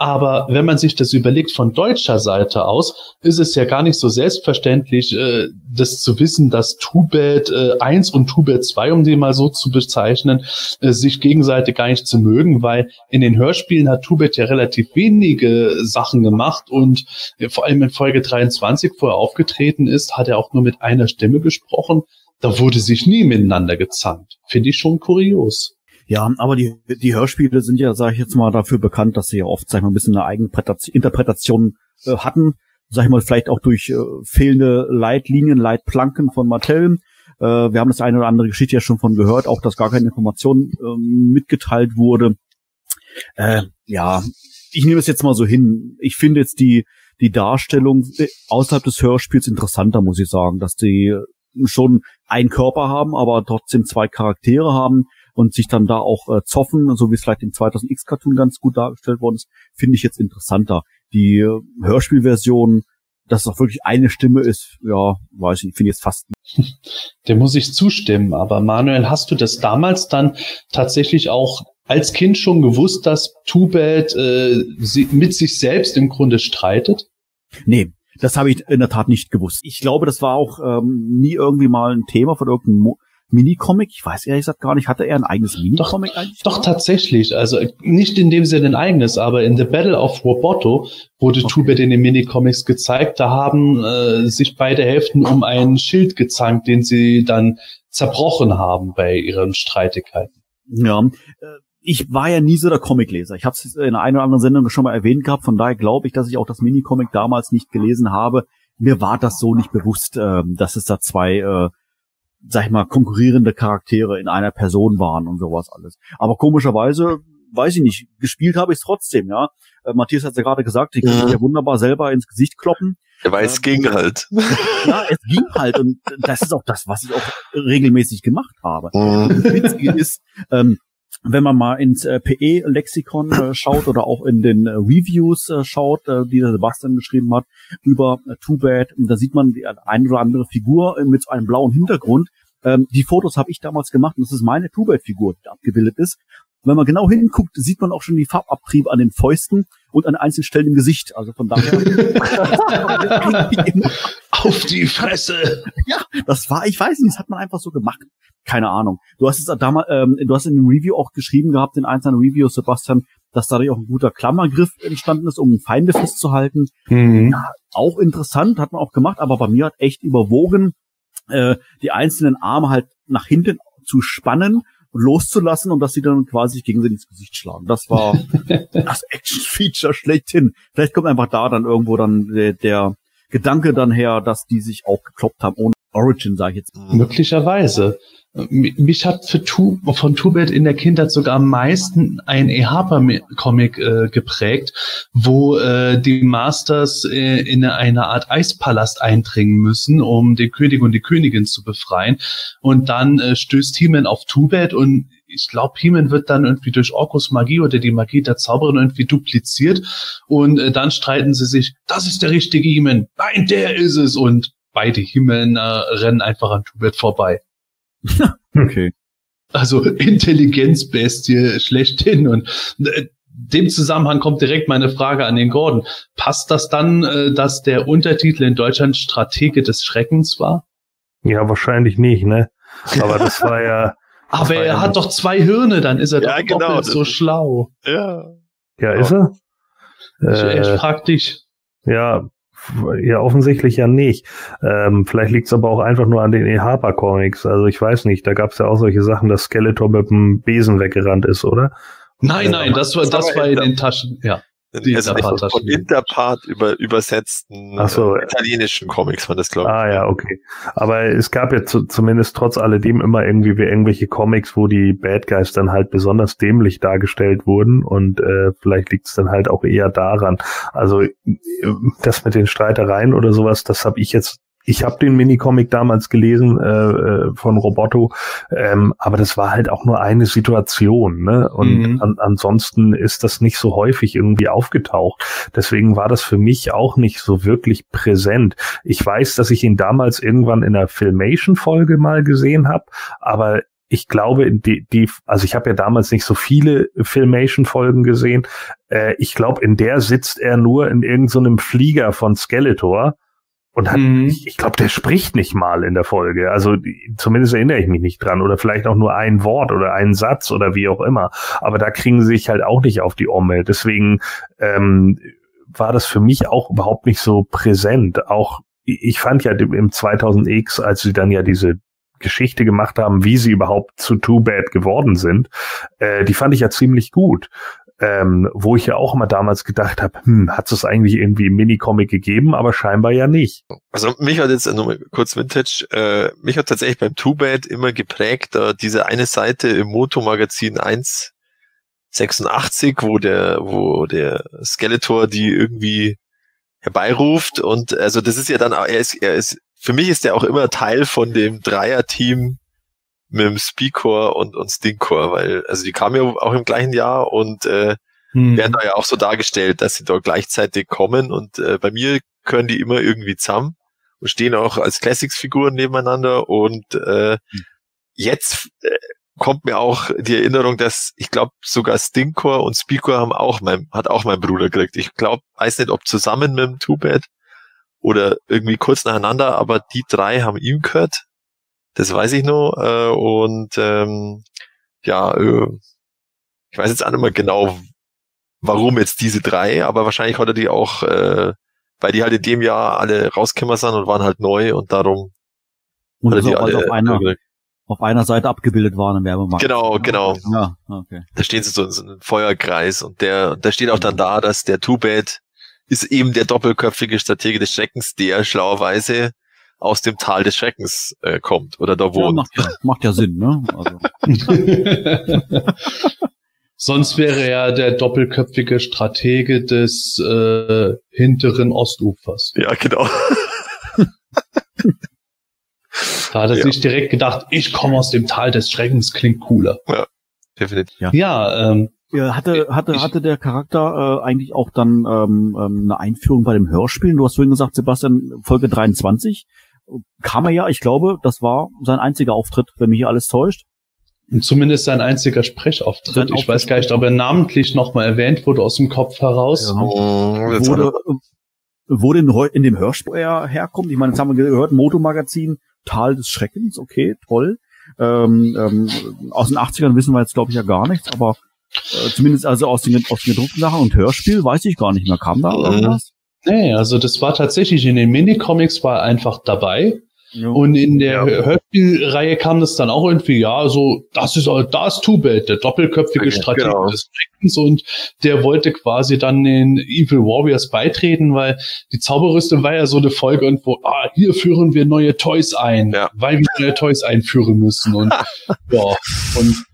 Aber wenn man sich das überlegt von deutscher Seite aus, ist es ja gar nicht so selbstverständlich, äh, das zu wissen, dass Tubet äh, 1 und Tubet 2, um die mal so zu bezeichnen, äh, sich gegenseitig gar nicht zu mögen, weil in den Hörspielen hat Tubet ja relativ wenige Sachen gemacht und äh, vor allem in Folge 23, wo er aufgetreten ist, hat er auch nur mit einer Stimme gesprochen. Da wurde sich nie miteinander gezankt. Finde ich schon kurios. Ja, aber die, die Hörspiele sind ja, sage ich jetzt mal, dafür bekannt, dass sie ja oft, sag ich mal, ein bisschen eine eigene Interpretation äh, hatten. Sag ich mal, vielleicht auch durch äh, fehlende Leitlinien, Leitplanken von Mattel. Äh, wir haben das eine oder andere Geschichte ja schon von gehört, auch dass gar keine Information äh, mitgeteilt wurde. Äh, ja, ich nehme es jetzt mal so hin. Ich finde jetzt die, die Darstellung äh, außerhalb des Hörspiels interessanter, muss ich sagen, dass die schon einen Körper haben, aber trotzdem zwei Charaktere haben und sich dann da auch äh, zoffen, so wie es vielleicht im 2000X Cartoon ganz gut dargestellt worden ist, finde ich jetzt interessanter. Die äh, Hörspielversion, dass es auch wirklich eine Stimme ist, ja, weiß ich, finde ich jetzt fast. <laughs> Dem muss ich zustimmen. Aber Manuel, hast du das damals dann tatsächlich auch als Kind schon gewusst, dass Too Bad äh, mit sich selbst im Grunde streitet? Nee, das habe ich in der Tat nicht gewusst. Ich glaube, das war auch ähm, nie irgendwie mal ein Thema von irgendeinem Mo Minicomic. Ich weiß ehrlich gesagt gar nicht, hatte er ein eigenes Minicomic doch, eigentlich? Doch, tatsächlich. Also nicht in dem Sinne ein eigenes, aber in The Battle of Roboto wurde okay. Tubet in den Minicomics gezeigt. Da haben äh, sich beide Hälften um ein Schild gezankt, den sie dann zerbrochen haben bei ihren Streitigkeiten. Ja, äh, ich war ja nie so der Comicleser. Ich habe es in einer oder anderen Sendung schon mal erwähnt gehabt. Von daher glaube ich, dass ich auch das Minicomic damals nicht gelesen habe. Mir war das so nicht bewusst, äh, dass es da zwei äh, sag ich mal, konkurrierende Charaktere in einer Person waren und sowas alles. Aber komischerweise, weiß ich nicht, gespielt habe ich es trotzdem, ja. Äh, Matthias hat ja gerade gesagt, ich kann ja. ja wunderbar selber ins Gesicht kloppen. Ja, weil es ging halt. Ja, es ging halt und das ist auch das, was ich auch regelmäßig gemacht habe. Mhm. Das Witzige ist, ähm, wenn man mal ins äh, PE-Lexikon äh, schaut oder auch in den äh, Reviews äh, schaut, äh, die der Sebastian geschrieben hat, über äh, Too Bad, da sieht man die eine oder andere Figur mit so einem blauen Hintergrund. Ähm, die Fotos habe ich damals gemacht und das ist meine Too Bad-Figur, die abgebildet ist. Wenn man genau hinguckt, sieht man auch schon die Farbabtriebe an den Fäusten und an einzelnen Stellen im Gesicht. Also von daher. <laughs> Auf die Fresse! Ja, das war, ich weiß nicht, das hat man einfach so gemacht keine Ahnung. Du hast es damals, ähm, du hast in dem Review auch geschrieben gehabt, in einzelnen Reviews, Sebastian, dass dadurch auch ein guter Klammergriff entstanden ist, um Feinde festzuhalten. Mhm. Ja, auch interessant, hat man auch gemacht, aber bei mir hat echt überwogen, äh, die einzelnen Arme halt nach hinten zu spannen und loszulassen und dass sie dann quasi gegenseitig ins Gesicht schlagen. Das war <laughs> das Action-Feature schlechthin. Vielleicht kommt einfach da dann irgendwo dann der, der Gedanke dann her, dass die sich auch gekloppt haben ohne Origin, sage ich jetzt. Möglicherweise. Mich hat für tu, von Tubet in der Kindheit sogar am meisten ein E-Harper-Comic äh, geprägt, wo äh, die Masters äh, in eine Art Eispalast eindringen müssen, um den König und die Königin zu befreien. Und dann äh, stößt He-Man auf Tubet und ich glaube, He-Man wird dann irgendwie durch Orkus Magie oder die Magie der Zauberin irgendwie dupliziert. Und äh, dann streiten sie sich, das ist der richtige He-Man. Nein, der ist es. Und beide He-Man äh, rennen einfach an Tubet vorbei. Okay. Also Intelligenzbestie schlechthin und äh, dem Zusammenhang kommt direkt meine Frage an den Gordon. Passt das dann, äh, dass der Untertitel in Deutschland Stratege des Schreckens war? Ja, wahrscheinlich nicht, ne? Aber das war ja. <laughs> Aber er ja hat doch zwei Hirne, dann ist er ja, doch genau, doppelt so schlau. Ja. Ja, ist er? Ich, äh, ich frag dich. Ja, ja, offensichtlich ja nicht. Ähm, vielleicht liegt es aber auch einfach nur an den E. Harper Comics. Also ich weiß nicht, da gab es ja auch solche Sachen, dass Skeletor mit dem Besen weggerannt ist, oder? Nein, nein, das war, das war in den Taschen, ja. Die also Interpart von Interpart über, übersetzten so. äh, italienischen Comics war das, glaube ich. Ah ja, okay. Aber es gab ja zu, zumindest trotz alledem immer irgendwie wie irgendwelche Comics, wo die Bad Guys dann halt besonders dämlich dargestellt wurden und äh, vielleicht liegt es dann halt auch eher daran. Also äh, das mit den Streitereien oder sowas, das habe ich jetzt ich habe den Minicomic damals gelesen äh, äh, von Roboto, ähm, aber das war halt auch nur eine Situation. Ne? Und mhm. an, ansonsten ist das nicht so häufig irgendwie aufgetaucht. Deswegen war das für mich auch nicht so wirklich präsent. Ich weiß, dass ich ihn damals irgendwann in der Filmation-Folge mal gesehen habe, aber ich glaube, die, die also ich habe ja damals nicht so viele Filmation-Folgen gesehen. Äh, ich glaube, in der sitzt er nur in irgendeinem so Flieger von Skeletor und hat, mhm. ich, ich glaube, der spricht nicht mal in der Folge. Also zumindest erinnere ich mich nicht dran. Oder vielleicht auch nur ein Wort oder einen Satz oder wie auch immer. Aber da kriegen sie sich halt auch nicht auf die Omme. Deswegen ähm, war das für mich auch überhaupt nicht so präsent. Auch ich fand ja im 2000X, als sie dann ja diese Geschichte gemacht haben, wie sie überhaupt zu Too Bad geworden sind, äh, die fand ich ja ziemlich gut. Ähm, wo ich ja auch immer damals gedacht habe, hm, hat es eigentlich irgendwie im Minicomic gegeben, aber scheinbar ja nicht. Also mich hat jetzt nochmal kurz Vintage, äh, mich hat tatsächlich beim Too Bad immer geprägt, äh, diese eine Seite im Moto-Magazin 186, wo der, wo der Skeletor die irgendwie herbeiruft und also das ist ja dann, er ist, er ist, für mich ist er auch immer Teil von dem Dreier-Team mit dem Speakor und, und Stinkor, weil, also die kamen ja auch im gleichen Jahr und äh, hm. werden da ja auch so dargestellt, dass sie da gleichzeitig kommen und äh, bei mir können die immer irgendwie zusammen und stehen auch als Classics-Figuren nebeneinander und äh, hm. jetzt äh, kommt mir auch die Erinnerung, dass ich glaube sogar Stinkor und Speakor haben auch mein, hat auch mein Bruder gekriegt. Ich glaube, weiß nicht, ob zusammen mit dem Two-Bed oder irgendwie kurz nacheinander, aber die drei haben ihm gehört das weiß ich noch. Äh, und ähm, ja, äh, ich weiß jetzt auch nicht mehr genau, warum jetzt diese drei, aber wahrscheinlich hat er die auch, äh, weil die halt in dem Jahr alle rausgekommen sind und waren halt neu und darum und hat er die alle auf einer, auf einer Seite abgebildet waren im Werbemarkt. Genau, genau. Ja, okay. Da stehen sie so in so einem Feuerkreis und der, da steht auch dann da, dass der Two-Bad ist eben der doppelköpfige Stratege des Schreckens, der schlauerweise aus dem Tal des Schreckens äh, kommt oder da wohnt. Ja, macht, ja, macht ja Sinn, ne? Also. <laughs> Sonst wäre er der doppelköpfige Stratege des äh, hinteren Ostufers. Ja, genau. da hat er ja. sich direkt gedacht, ich komme aus dem Tal des Schreckens, klingt cooler. Ja, definitiv. Ja, ja ähm, hatte, hatte, hatte der Charakter äh, eigentlich auch dann ähm, ähm, eine Einführung bei dem Hörspielen? Du hast vorhin gesagt, Sebastian, Folge 23 kam er ja, ich glaube, das war sein einziger Auftritt, wenn mich hier alles täuscht. Und zumindest sein einziger Sprechauftritt. Sein ich weiß gar nicht, ob er namentlich nochmal erwähnt wurde aus dem Kopf heraus. Ja. Oh, wurde, wurde in, in dem Hörspiel er herkommt. Ich meine, jetzt haben wir gehört, Motomagazin, Tal des Schreckens, okay, toll. Ähm, ähm, aus den 80ern wissen wir jetzt, glaube ich, ja gar nichts, aber äh, zumindest also aus den, aus den gedruckten Sachen und Hörspiel weiß ich gar nicht mehr. Kam da irgendwas? Nee, also das war tatsächlich in den Minicomics war einfach dabei. Jo. Und in der ja. Hörspielreihe kam das dann auch irgendwie, ja, so, das ist, das ist Tubet, der doppelköpfige okay, Stratege genau. des Schreckens und der wollte quasi dann den Evil Warriors beitreten, weil die Zauberrüstung war ja so eine Folge irgendwo, ah, hier führen wir neue Toys ein, ja. weil wir neue Toys einführen müssen und, <laughs> ja, und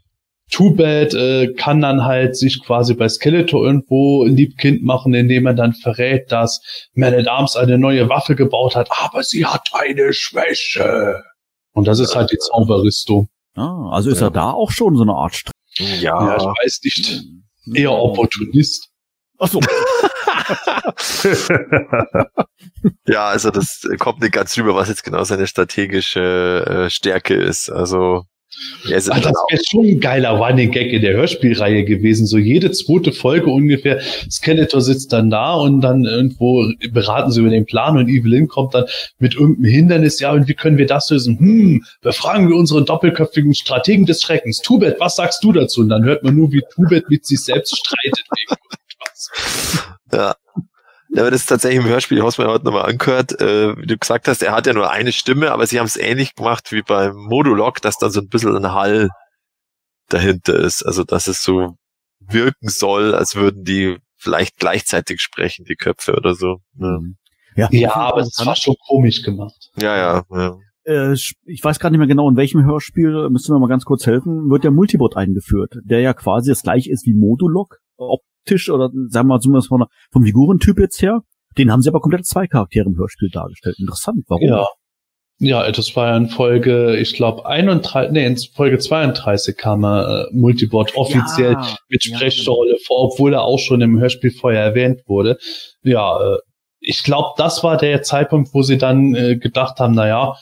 Too Bad äh, kann dann halt sich quasi bei Skeletor irgendwo liebkind machen, indem er dann verrät, dass Man at Arms eine neue Waffe gebaut hat, aber sie hat eine Schwäche. Und das ist halt die Zauberrüstung. Ah, also ist ja. er da auch schon so eine Art St ja. ja, ich weiß nicht. Eher Opportunist. Ach so. <laughs> ja, also das kommt nicht ganz rüber, was jetzt genau seine strategische äh, Stärke ist. Also ja, Ach, das wäre schon ein geiler Running Gag in der Hörspielreihe gewesen. So jede zweite Folge ungefähr. Skeletor sitzt dann da und dann irgendwo beraten sie über den Plan und Evelyn kommt dann mit irgendeinem Hindernis. Ja, und wie können wir das lösen? Hm, befragen wir unseren doppelköpfigen Strategen des Schreckens. Tubet, was sagst du dazu? Und dann hört man nur, wie Tubet mit sich selbst streitet. <laughs> ja. Ja, aber das ist tatsächlich im Hörspiel, ich habe es mir heute nochmal angehört, äh, wie du gesagt hast, er hat ja nur eine Stimme, aber sie haben es ähnlich gemacht wie beim Modulog, dass dann so ein bisschen ein Hall dahinter ist. Also dass es so wirken soll, als würden die vielleicht gleichzeitig sprechen, die Köpfe oder so. Ja, ja, ja aber es war schon komisch gemacht. Ja, ja, ja. Äh, ich weiß gar nicht mehr genau, in welchem Hörspiel, müssen wir mal ganz kurz helfen, wird der Multibot eingeführt, der ja quasi das gleiche ist wie Modulog, optisch oder sagen wir mal zumindest vom, vom Figurentyp jetzt her. Den haben sie aber komplett zwei Charaktere im Hörspiel dargestellt. Interessant, warum? Ja. Ja, das war ja in Folge, ich glaube, 31, nee, in Folge 32 kam er äh, Multibot offiziell ja, mit Sprechrolle ja. vor, obwohl er auch schon im Hörspiel vorher erwähnt wurde. Ja, äh, ich glaube, das war der Zeitpunkt, wo sie dann äh, gedacht haben, na ja, äh,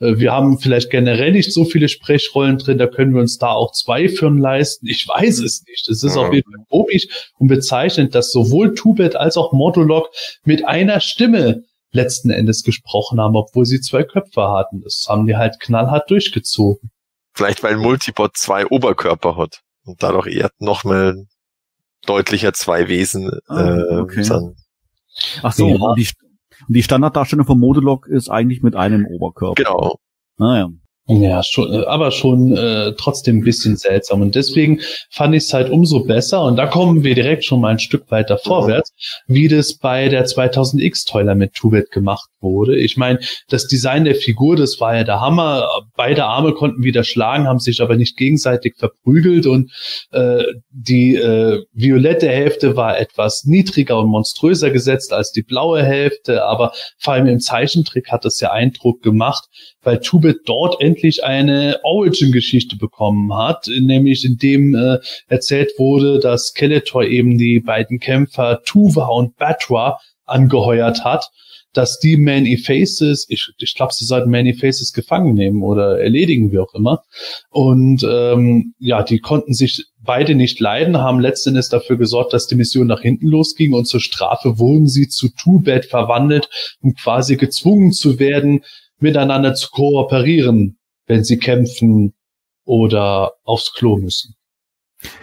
wir haben vielleicht generell nicht so viele Sprechrollen drin, da können wir uns da auch zwei Firmen leisten. Ich weiß es nicht. Es ist ja. auf jeden Fall komisch und bezeichnend, dass sowohl Tubet als auch Motolog mit einer Stimme letzten Endes gesprochen haben, obwohl sie zwei Köpfe hatten. Das haben die halt knallhart durchgezogen. Vielleicht weil Multibot zwei Oberkörper hat und dadurch eher noch mal deutlicher zwei Wesen ah, äh, okay. sind. Ach so, ja. die, die Standarddarstellung vom Modelog ist eigentlich mit einem Oberkörper. Genau. Naja. Ja, schon, aber schon äh, trotzdem ein bisschen seltsam. Und deswegen fand ich es halt umso besser. Und da kommen wir direkt schon mal ein Stück weiter vorwärts, wie das bei der 2000X Toiler mit Tubet gemacht wurde. Ich meine, das Design der Figur, das war ja der Hammer. Beide Arme konnten wieder schlagen, haben sich aber nicht gegenseitig verprügelt. Und äh, die äh, violette Hälfte war etwas niedriger und monströser gesetzt als die blaue Hälfte. Aber vor allem im Zeichentrick hat es ja Eindruck gemacht, weil Tubit dort endlich eine Origin-Geschichte bekommen hat, nämlich in dem äh, erzählt wurde, dass Skeletor eben die beiden Kämpfer Tuva und Batra angeheuert hat, dass die Many Faces, ich, ich glaube, sie sollten Many Faces gefangen nehmen oder erledigen, wie auch immer. Und ähm, ja, die konnten sich beide nicht leiden, haben letztendlich dafür gesorgt, dass die Mission nach hinten losging und zur Strafe wurden sie zu Two-Bed verwandelt, um quasi gezwungen zu werden, miteinander zu kooperieren, wenn sie kämpfen oder aufs Klo müssen.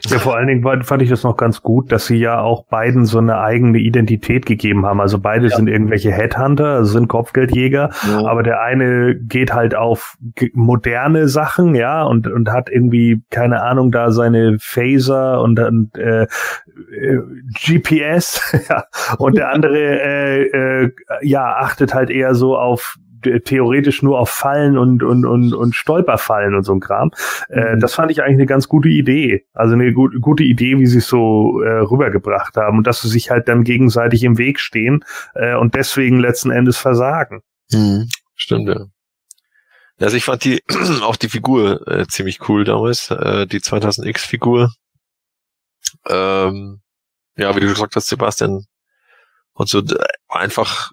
Ja, vor allen Dingen fand ich das noch ganz gut, dass sie ja auch beiden so eine eigene Identität gegeben haben. Also beide ja. sind irgendwelche Headhunter, also sind Kopfgeldjäger, ja. aber der eine geht halt auf moderne Sachen, ja, und, und hat irgendwie, keine Ahnung, da seine Phaser und dann äh, äh, GPS, <laughs> ja, und der andere äh, äh, ja, achtet halt eher so auf theoretisch nur auf Fallen und, und, und, und Stolperfallen und so ein Kram. Äh, mhm. das fand ich eigentlich eine ganz gute Idee. Also eine gut, gute Idee, wie sie es so äh, rübergebracht haben und dass sie sich halt dann gegenseitig im Weg stehen äh, und deswegen letzten Endes versagen. Mhm. Stimmt, ja. Also ich fand die <clears throat> auch die Figur äh, ziemlich cool damals, äh, die 2000X-Figur. Ähm, ja, wie du gesagt hast, Sebastian, und so einfach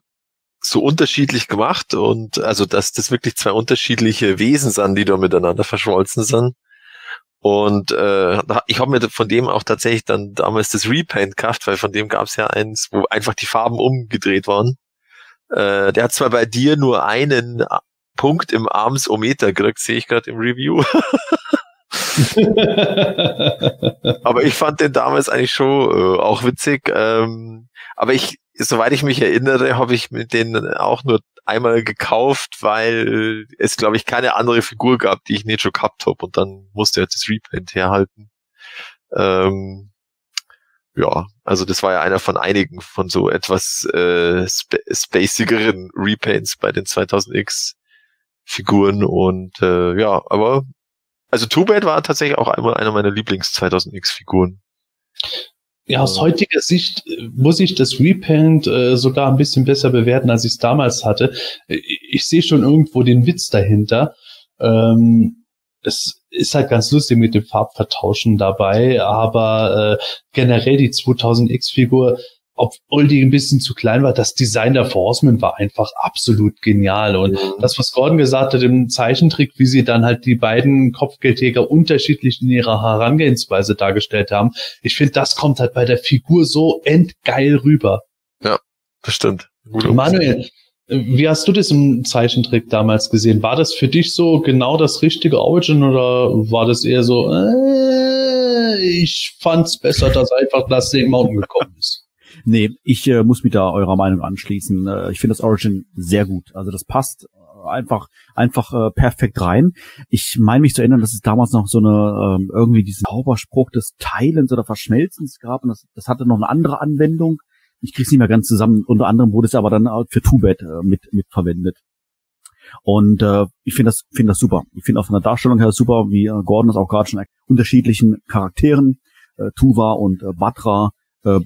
so unterschiedlich gemacht und also dass das wirklich zwei unterschiedliche Wesen sind, die da miteinander verschmolzen sind. Und äh, ich habe mir von dem auch tatsächlich dann damals das Repaint gekauft, weil von dem gab es ja eins, wo einfach die Farben umgedreht waren. Äh, der hat zwar bei dir nur einen Punkt im Armsometer gekriegt, sehe ich gerade im Review. <laughs> aber ich fand den damals eigentlich schon äh, auch witzig. Ähm, aber ich soweit ich mich erinnere, habe ich mit denen auch nur einmal gekauft, weil es, glaube ich, keine andere Figur gab, die ich nicht schon gehabt habe. Und dann musste er das Repaint herhalten. Ähm, ja, also das war ja einer von einigen von so etwas äh, sp spacigeren Repaints bei den 2000X Figuren und äh, ja, aber also Two Bad war tatsächlich auch einmal einer meiner Lieblings 2000X Figuren. Ja, aus heutiger Sicht äh, muss ich das Repaint äh, sogar ein bisschen besser bewerten, als ich es damals hatte. Ich, äh, ich sehe schon irgendwo den Witz dahinter. Ähm, es ist halt ganz lustig mit dem Farbvertauschen dabei, aber äh, generell die 2000X-Figur obwohl die ein bisschen zu klein war, das Design der Horseman war einfach absolut genial. Und mhm. das, was Gordon gesagt hat im Zeichentrick, wie sie dann halt die beiden Kopfgeldjäger unterschiedlich in ihrer Herangehensweise dargestellt haben, ich finde, das kommt halt bei der Figur so endgeil rüber. Ja, das stimmt. Gute Manuel, wie hast du das im Zeichentrick damals gesehen? War das für dich so genau das richtige Origin oder war das eher so, äh, ich fand's besser, dass einfach das Mountain gekommen ist? Nee, ich äh, muss mich da eurer Meinung anschließen. Äh, ich finde das Origin sehr gut. Also das passt äh, einfach einfach äh, perfekt rein. Ich meine mich zu erinnern, dass es damals noch so eine ähm, irgendwie diesen Zauberspruch des Teilens oder Verschmelzens gab und das, das hatte noch eine andere Anwendung. Ich krieg's nicht mehr ganz zusammen. Unter anderem wurde es aber dann für Two-Bed äh, mit mit verwendet. Und äh, ich finde das finde das super. Ich finde auch von der Darstellung her super, wie äh, Gordon das auch gerade schon unterschiedlichen Charakteren äh, Tuva und äh, Batra äh,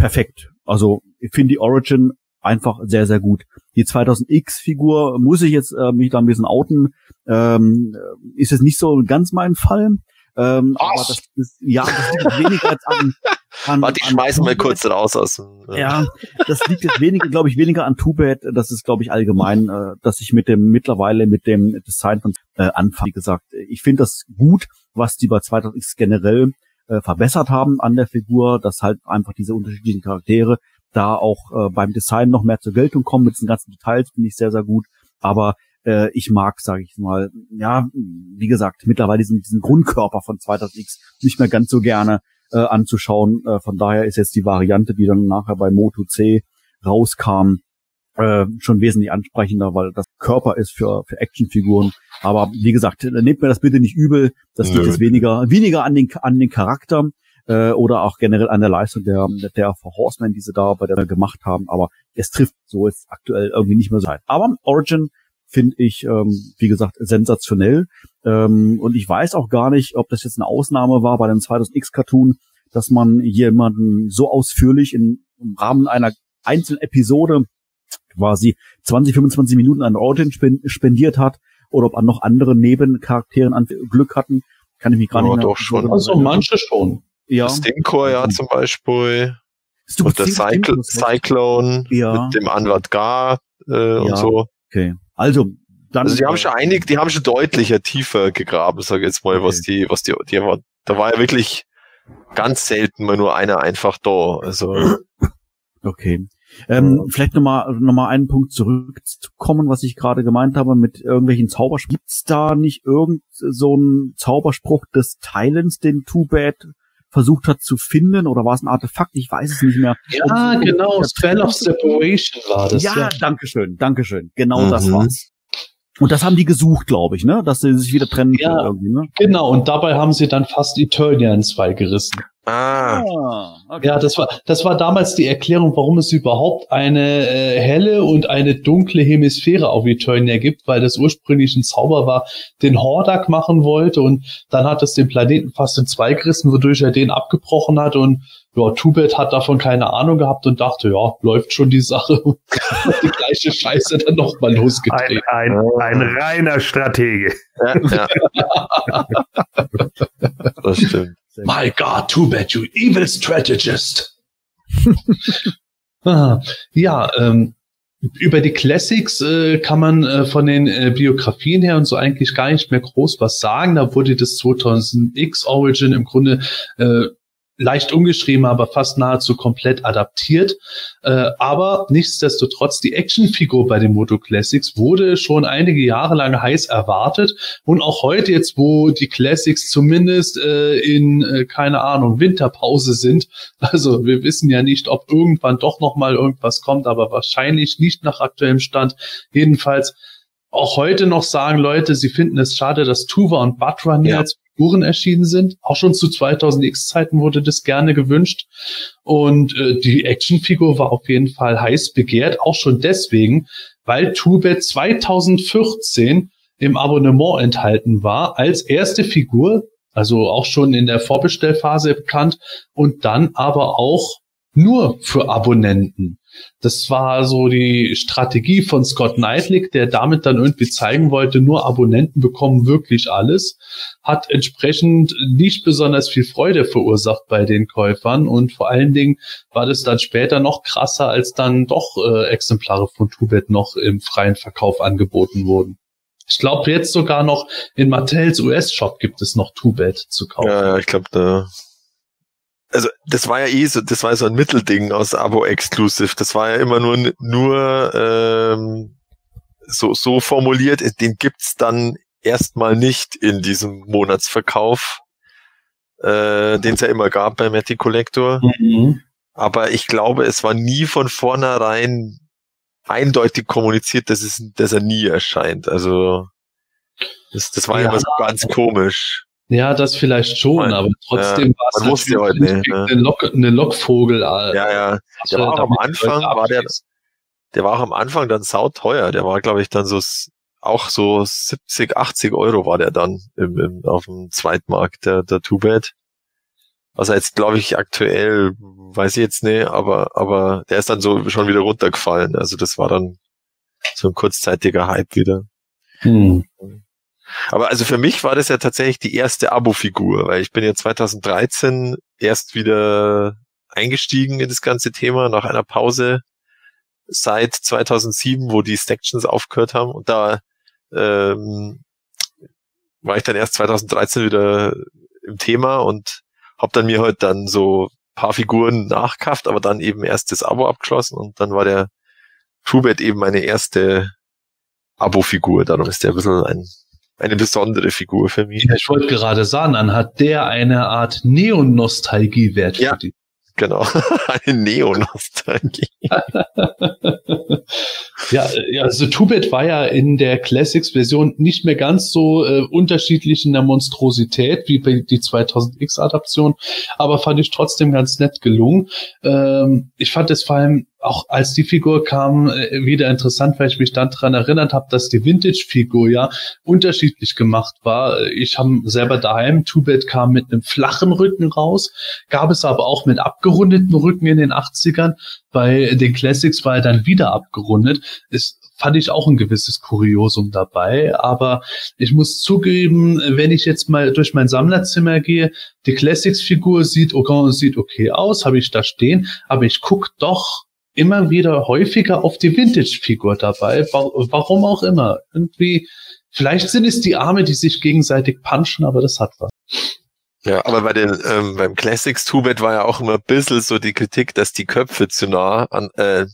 perfekt. Also ich finde die Origin einfach sehr, sehr gut. Die 2000X-Figur muss ich jetzt äh, mich da ein bisschen outen. Ähm, ist es nicht so ganz mein Fall. Ähm, aber das ist, ja, das liegt weniger als an, <laughs> an Warte, ich schmeiße mal kurz raus aus äh. Ja, das liegt jetzt weniger, glaube ich, weniger an Tubet. Das ist, glaube ich, allgemein, äh, dass ich mit dem mittlerweile mit dem Design von äh, anfange. Wie gesagt, ich finde das gut, was die bei 2000X generell äh, verbessert haben an der Figur, dass halt einfach diese unterschiedlichen Charaktere da auch äh, beim Design noch mehr zur Geltung kommen mit diesen ganzen Details, finde ich sehr, sehr gut. Aber äh, ich mag, sage ich mal, ja, wie gesagt, mittlerweile diesen, diesen Grundkörper von 2000X nicht mehr ganz so gerne äh, anzuschauen. Äh, von daher ist jetzt die Variante, die dann nachher bei Moto C rauskam, äh, schon wesentlich ansprechender, weil das Körper ist für, für Actionfiguren. Aber wie gesagt, nehmt mir das bitte nicht übel. Das liegt jetzt weniger, weniger an den, an den Charakter äh, oder auch generell an der Leistung der, der Horsemen, die sie da bei der gemacht haben. Aber es trifft so jetzt aktuell irgendwie nicht mehr so. ein. Aber Origin finde ich, ähm, wie gesagt, sensationell. Ähm, und ich weiß auch gar nicht, ob das jetzt eine Ausnahme war bei dem 2000X Cartoon, dass man jemanden so ausführlich in, im Rahmen einer einzelnen Episode quasi 20, 25 Minuten an Origin spen- spendiert hat oder ob an noch andere Nebencharakteren an Glück hatten, kann ich mich gar Ja, nicht mehr doch schon. Also manche schon. ja. Stinkor ja zum Beispiel. Du Und der Cycl. Cyclone Ja. mit dem Anwalt Gar äh, Ja. und so. Okay. Also, dann. Also die haben schon einig, die haben schon deutlicher tiefer gegraben, sag ich jetzt mal, was die, was die, die war, da war ja wirklich ganz selten mal nur einer einfach da. Also Okay. Ähm, Vielleicht nochmal noch mal einen Punkt zurückzukommen, was ich gerade gemeint habe mit irgendwelchen Zauberspruch. Gibt's da nicht irgend so einen Zauberspruch des Teilens, den Too Bad versucht hat zu finden? Oder war es ein Artefakt? Ich weiß es nicht mehr. Ja, Und- genau. Spell of Separation war das. ja, Ja, dankeschön, dankeschön. Genau das Mhm. war's. Und das haben die gesucht, glaube ich, ne? Dass sie sich wieder trennen Ja. können irgendwie, ne? genau. Und dabei haben sie dann fast Eternia in zwei gerissen. Ah, okay. Ja, das war, das war damals die Erklärung, warum es überhaupt eine äh, helle und eine dunkle Hemisphäre auf Eternia gibt, weil das ursprünglich ein Zauber war, den Hordak machen wollte und dann hat es den Planeten fast in zwei gerissen, wodurch er den abgebrochen hat und ja, Tubet hat davon keine Ahnung gehabt und dachte, ja, läuft schon die Sache. Und <laughs> hat die gleiche Scheiße dann nochmal Ein, losgedreht. ein, ein reiner Stratege. ja, ja. <laughs> das stimmt. My God, Tubet, you evil strategist. <laughs> Ah, ja, ähm, über die Classics äh, kann man äh, von den äh, Biografien her und so eigentlich gar nicht mehr groß was sagen. Da wurde das 2000X Origin im Grunde äh, leicht umgeschrieben, aber fast nahezu komplett adaptiert. Äh, aber nichtsdestotrotz, die Actionfigur bei den Moto Classics wurde schon einige Jahre lang heiß erwartet. Und auch heute jetzt, wo die Classics zumindest äh, in, äh, keine Ahnung, Winterpause sind, <laughs> also wir wissen ja nicht, ob irgendwann doch nochmal irgendwas kommt, aber wahrscheinlich nicht nach aktuellem Stand. Jedenfalls auch heute noch sagen Leute, sie finden es schade, dass Tuva und nie Ja. als Figuren erschienen sind. Auch schon zu 2000X-Zeiten wurde das gerne gewünscht. Und äh, die Actionfigur war auf jeden Fall heiß begehrt, auch schon deswegen, weil Tubet 2014 im Abonnement enthalten war, als erste Figur, also auch schon in der Vorbestellphase bekannt und dann aber auch nur für Abonnenten. Das war so die Strategie von Scott Knightley, der damit dann irgendwie zeigen wollte, nur Abonnenten bekommen wirklich alles, hat entsprechend nicht besonders viel Freude verursacht bei den Käufern und vor allen Dingen war das dann später noch krasser, als dann doch äh, Exemplare von Tubet noch im freien Verkauf angeboten wurden. Ich glaube jetzt sogar noch in Mattels US-Shop gibt es noch Tubet zu kaufen. Ja, ja, ich glaube, da. Also das war ja eh so, das war so ein Mittelding aus Abo Exclusive. Das war ja immer nur nur ähm, so so formuliert. Den gibt's dann erstmal nicht in diesem Monatsverkauf, äh, den es ja immer gab bei Matty Collector. Mhm. Aber ich glaube, es war nie von vornherein eindeutig kommuniziert, dass es, dass er nie erscheint. Also das, das war Ja. immer so ganz komisch. Ja, das vielleicht schon, aber trotzdem ja, war es ja heute nicht, ne? eine, Lock, eine Lockvogel. Ja, ja. Der war auch am Anfang, war der, der war auch am Anfang dann sauteuer. Der war, glaube ich, dann so auch so 70, 80 Euro war der dann im, im, auf dem Zweitmarkt, der, der Two-Bed. Was er jetzt, glaube ich, aktuell, weiß ich jetzt nicht, aber, aber der ist dann so schon wieder runtergefallen. Also das war dann so ein kurzzeitiger Hype wieder. Hm. Aber also für mich war das ja tatsächlich die erste Abo-Figur, weil ich bin ja 2013 erst wieder eingestiegen in das ganze Thema nach einer Pause seit 2007, wo die Sections aufgehört haben und da ähm, war ich dann erst 2013 wieder im Thema und habe dann mir halt dann so paar Figuren nachkauft, aber dann eben erst das Abo abgeschlossen und dann war der Trubet eben meine erste Abo-Figur. Darum ist der ein bisschen ein, eine besondere Figur für mich. Ich wollte gerade sagen, dann hat der eine Art Neon-Nostalgie-Wert Ja. für die. Genau, <laughs> eine Neo-Nostalgie. <laughs> ja, ja, also Two-Bit war ja in der Classics-Version nicht mehr ganz so äh, unterschiedlich in der Monstrosität wie bei die 2000X-Adaption, aber fand ich trotzdem ganz nett gelungen. Ähm, ich fand es vor allem auch als die Figur kam, äh, wieder interessant, weil ich mich dann daran erinnert habe, dass die Vintage-Figur ja unterschiedlich gemacht war. Ich habe selber daheim, Two-Bit kam mit einem flachen Rücken raus, gab es aber auch mit abgerundeten Rücken in den 80ern. Bei den Classics war er dann wieder abgerundet. Ist fand ich auch ein gewisses Kuriosum dabei. Aber ich muss zugeben, wenn ich jetzt mal durch mein Sammlerzimmer gehe, die Classics-Figur sieht, okay, sieht okay aus, habe ich da stehen, aber ich guck doch immer wieder häufiger auf die Vintage-Figur dabei. Warum auch immer. Irgendwie, vielleicht sind es die Arme, die sich gegenseitig punchen, aber das hat was. Ja, aber bei den ähm, beim Classics Two-Bit war ja auch immer ein bisschen so die Kritik, dass die Köpfe zu nah an äh,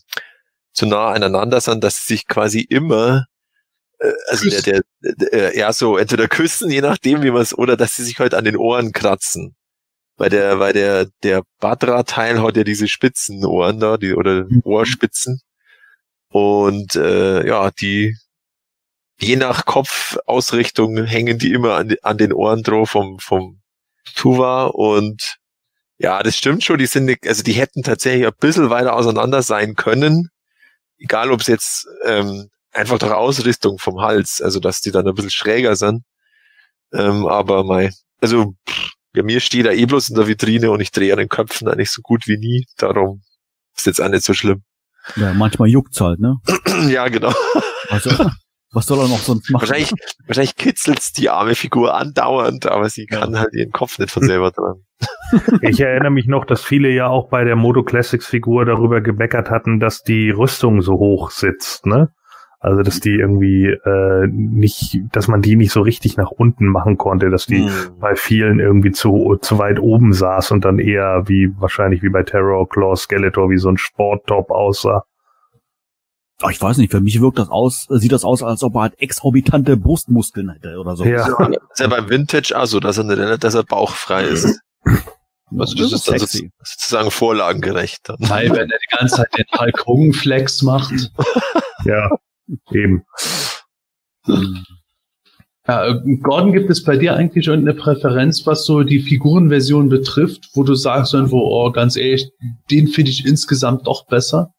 zu nah aneinander sind, dass sie sich quasi immer äh, also der, der, der ja so entweder küssen, je nachdem wie man es, oder dass sie sich halt an den Ohren kratzen. Bei der, bei der, der Badra-Teil hat ja diese spitzen Ohren da, die, oder mhm. Ohrspitzen. Und äh, ja, die je nach Kopfausrichtung hängen die immer an, an den Ohren drauf vom, vom Tuva und ja, das stimmt schon, die sind, also die hätten tatsächlich ein bisschen weiter auseinander sein können, egal ob es jetzt ähm, einfach durch Ausrüstung vom Hals, also dass die dann ein bisschen schräger sind. Ähm, aber mein, also pff, ja, mir steht er eh bloß in der Vitrine und ich drehe an den Köpfen eigentlich so gut wie nie. Darum ist jetzt auch nicht so schlimm. Ja, manchmal juckt's halt, ne? <clears throat> ja, genau. Also, was soll er noch sonst machen? Wahrscheinlich, wahrscheinlich kitzelt's die arme Figur andauernd, aber sie kann ja. halt ihren Kopf nicht von selber dran. <laughs> Ich erinnere mich noch, dass viele ja auch bei der Moto Classics Figur darüber gemeckert hatten, dass die Rüstung so hoch sitzt, ne? Also dass die irgendwie äh, nicht, dass man die nicht so richtig nach unten machen konnte, dass die mhm. bei vielen irgendwie zu, zu weit oben saß und dann eher wie wahrscheinlich wie bei Terror Claw Skeletor wie so ein Sporttop aussah. Oh, ich weiß nicht, für mich wirkt das aus, sieht das aus, als ob er halt exorbitante Brustmuskeln hätte oder so. Ja. Das ist ja beim Vintage also, dass er, dass er bauchfrei ist. <laughs> Also das, das ist also sozusagen vorlagengerecht. Dann. Nein, wenn er die ganze Zeit den Hulk Hogan Flex macht. ja. Eben. Ja, Gordon, gibt es bei dir eigentlich irgendeine Präferenz, was so die Figurenversion betrifft, wo du sagst irgendwo, oh, ganz ehrlich, den finde ich insgesamt doch besser?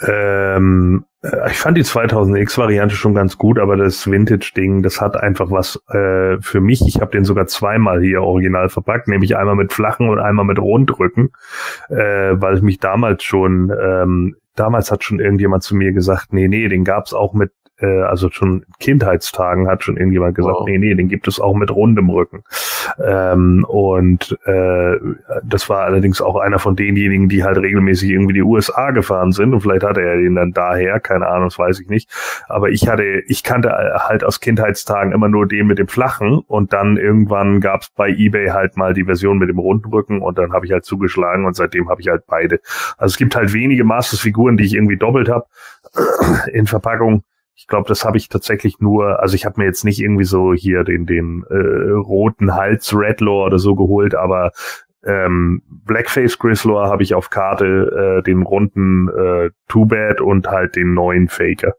Ähm, äh, ich fand die 2000X-Variante schon ganz gut, aber das Vintage-Ding, das hat einfach was äh, für mich. Ich habe den sogar zweimal hier original verpackt, nämlich einmal mit flachen und einmal mit Rundrücken, äh, weil ich mich damals schon ähm, damals hat schon irgendjemand zu mir gesagt, nee, nee, den gab's auch mit äh, also schon Kindheitstagen hat schon irgendjemand gesagt, wow. nee, nee, den gibt es auch mit rundem Rücken. Ähm, und äh, das war allerdings auch einer von denjenigen, die halt regelmäßig irgendwie die USA gefahren sind und vielleicht hatte er den dann daher, keine Ahnung, das weiß ich nicht. Aber ich hatte, ich kannte halt aus Kindheitstagen immer nur den mit dem flachen und dann irgendwann gab's bei eBay halt mal die Version mit dem runden Rücken und dann habe ich halt zugeschlagen und seitdem habe ich halt beide. Also es gibt halt wenige Masters-Figuren, die ich irgendwie doppelt habe in Verpackung. Ich glaube, das habe ich tatsächlich nur, also ich habe mir jetzt nicht irgendwie so hier den, den äh, roten Hals Redlaw oder so geholt, aber ähm, Blackface Grizzlor habe ich auf Karte äh, den runden äh, Too Bad und halt den neuen Faker.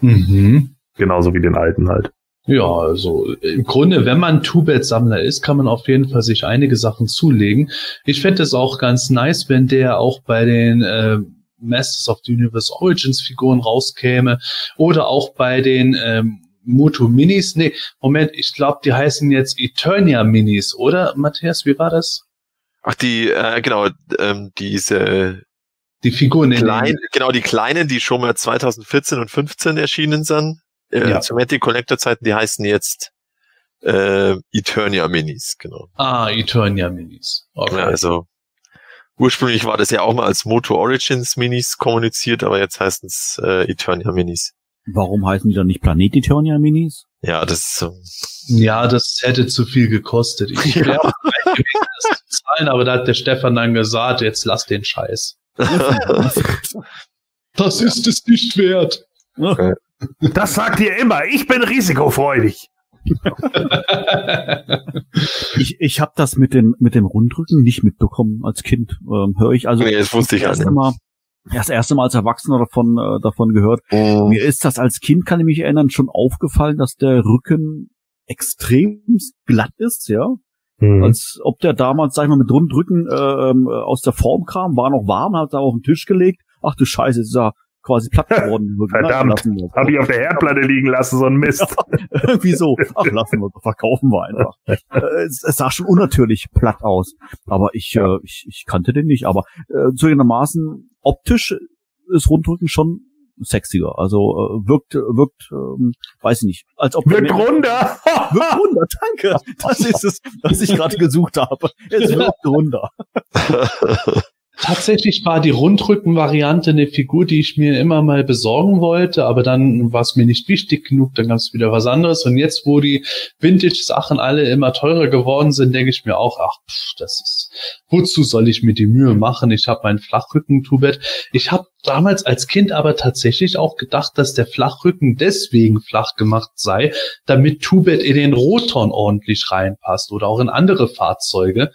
Mhm. Genauso wie den alten halt. Ja, also im Grunde, wenn man Two-Bed-Sammler ist, kann man auf jeden Fall sich einige Sachen zulegen. Ich fände es auch ganz nice, wenn der auch bei den äh, Masters of the Universe Origins Figuren rauskäme oder auch bei den ähm, Moto Minis. Nee, Moment, ich glaube, die heißen jetzt Eternia Minis, oder Matthias, wie war das? Ach, die, äh, genau, ähm, diese die Figuren klein, genau die kleinen, die schon mal 2014 und 15 erschienen sind, äh, ja. Matic Collector Zeiten, die heißen jetzt äh, Eternia Minis, genau. Ah, Eternia Minis. Okay. Ja, also Ursprünglich war das ja auch mal als Moto Origins Minis kommuniziert, aber jetzt heißen es äh, Eternia Minis. Warum heißen die dann nicht Planet Eternia Minis? Ja, das ist so. Ja, das hätte zu viel gekostet. Ich <laughs> ja. wäre gewesen, das zu zahlen, aber da hat der Stefan dann gesagt, jetzt lass den Scheiß. <laughs> das ist es nicht wert. Okay. Das sagt ihr immer. Ich bin risikofreudig. <laughs> ich ich habe das mit dem mit dem Rundrücken nicht mitbekommen als Kind. Ähm, Höre ich also Nee, das wusste ich das ja erste nicht. Mal das erste Mal als Erwachsener davon äh, davon gehört. Mhm. Mir ist das als Kind, kann ich mich erinnern, schon aufgefallen, dass der Rücken extrem glatt ist, ja. Mhm. Als ob der damals, sag ich mal, mit Rundrücken äh, ähm, aus der Form kam, war noch warm, hat da auf den Tisch gelegt. Ach du Scheiße, jetzt ist er quasi platt <laughs> geworden. Verdammt. Lassen wir es. Habe ich auf der Herdplatte liegen lassen, so ein Mist. <laughs> Irgendwie so. Ach, lassen wir, verkaufen wir einfach. Äh, es, es sah schon unnatürlich platt aus. Aber ich, äh, ich, ich kannte den nicht. Aber äh, zugegebenermaßen optisch ist Rundrücken schon sexier. Also äh, wirkt, wirkt, ähm, weiß ich nicht, als ob Wirkt runter. <laughs> wirkt runter. Danke. Das ist es, was ich gerade gesucht habe. Es wirkt runter. Tatsächlich war die Rundrücken-Variante eine Figur, die ich mir immer mal besorgen wollte, aber dann war es mir nicht wichtig genug, dann gab es wieder was anderes. Und jetzt, wo die Vintage-Sachen alle immer teurer geworden sind, denke ich mir auch, ach, pff, das ist, wozu soll ich mir die Mühe machen? Ich habe mein Flachrücken-Tubett. Ich habe damals als Kind aber tatsächlich auch gedacht, dass der Flachrücken deswegen flach gemacht sei, damit Tubett in den Roton ordentlich reinpasst oder auch in andere Fahrzeuge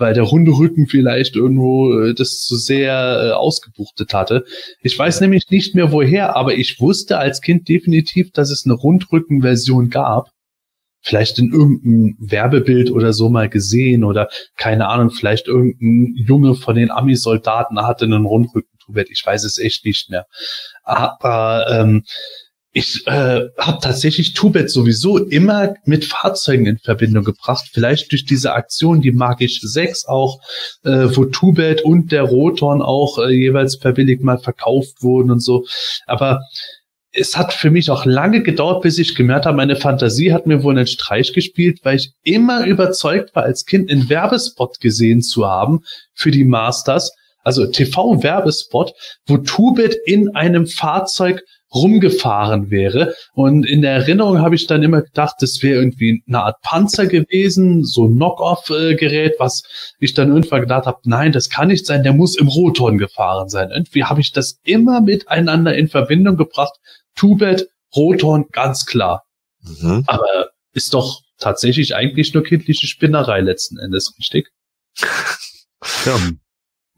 weil der runde Rücken vielleicht irgendwo äh, das zu sehr äh, ausgebuchtet hatte. Ich weiß nämlich nicht mehr woher, aber ich wusste als Kind definitiv, dass es eine Rundrücken-Version gab. Vielleicht in irgendeinem Werbebild oder so mal gesehen oder keine Ahnung, vielleicht irgendein Junge von den Ami-Soldaten hatte einen Rundrücken-Tubett. Ich weiß es echt nicht mehr. Aber ähm, ich äh, habe tatsächlich Tubet sowieso immer mit Fahrzeugen in Verbindung gebracht. Vielleicht durch diese Aktion, die Magisch 6 auch, äh, wo Tubet und der Roton auch äh, jeweils verbilligt mal verkauft wurden und so. Aber es hat für mich auch lange gedauert, bis ich gemerkt habe, meine Fantasie hat mir wohl einen Streich gespielt, weil ich immer überzeugt war, als Kind einen Werbespot gesehen zu haben für die Masters. Also TV-Werbespot, wo Tubet in einem Fahrzeug rumgefahren wäre. Und in der Erinnerung habe ich dann immer gedacht, das wäre irgendwie eine Art Panzer gewesen, so ein Knock-off-Gerät, was ich dann irgendwann gedacht habe, nein, das kann nicht sein, der muss im Roton gefahren sein. Irgendwie habe ich das immer miteinander in Verbindung gebracht. Tubet, Roton, ganz klar. Mhm. Aber ist doch tatsächlich eigentlich nur kindliche Spinnerei letzten Endes, richtig? Ja.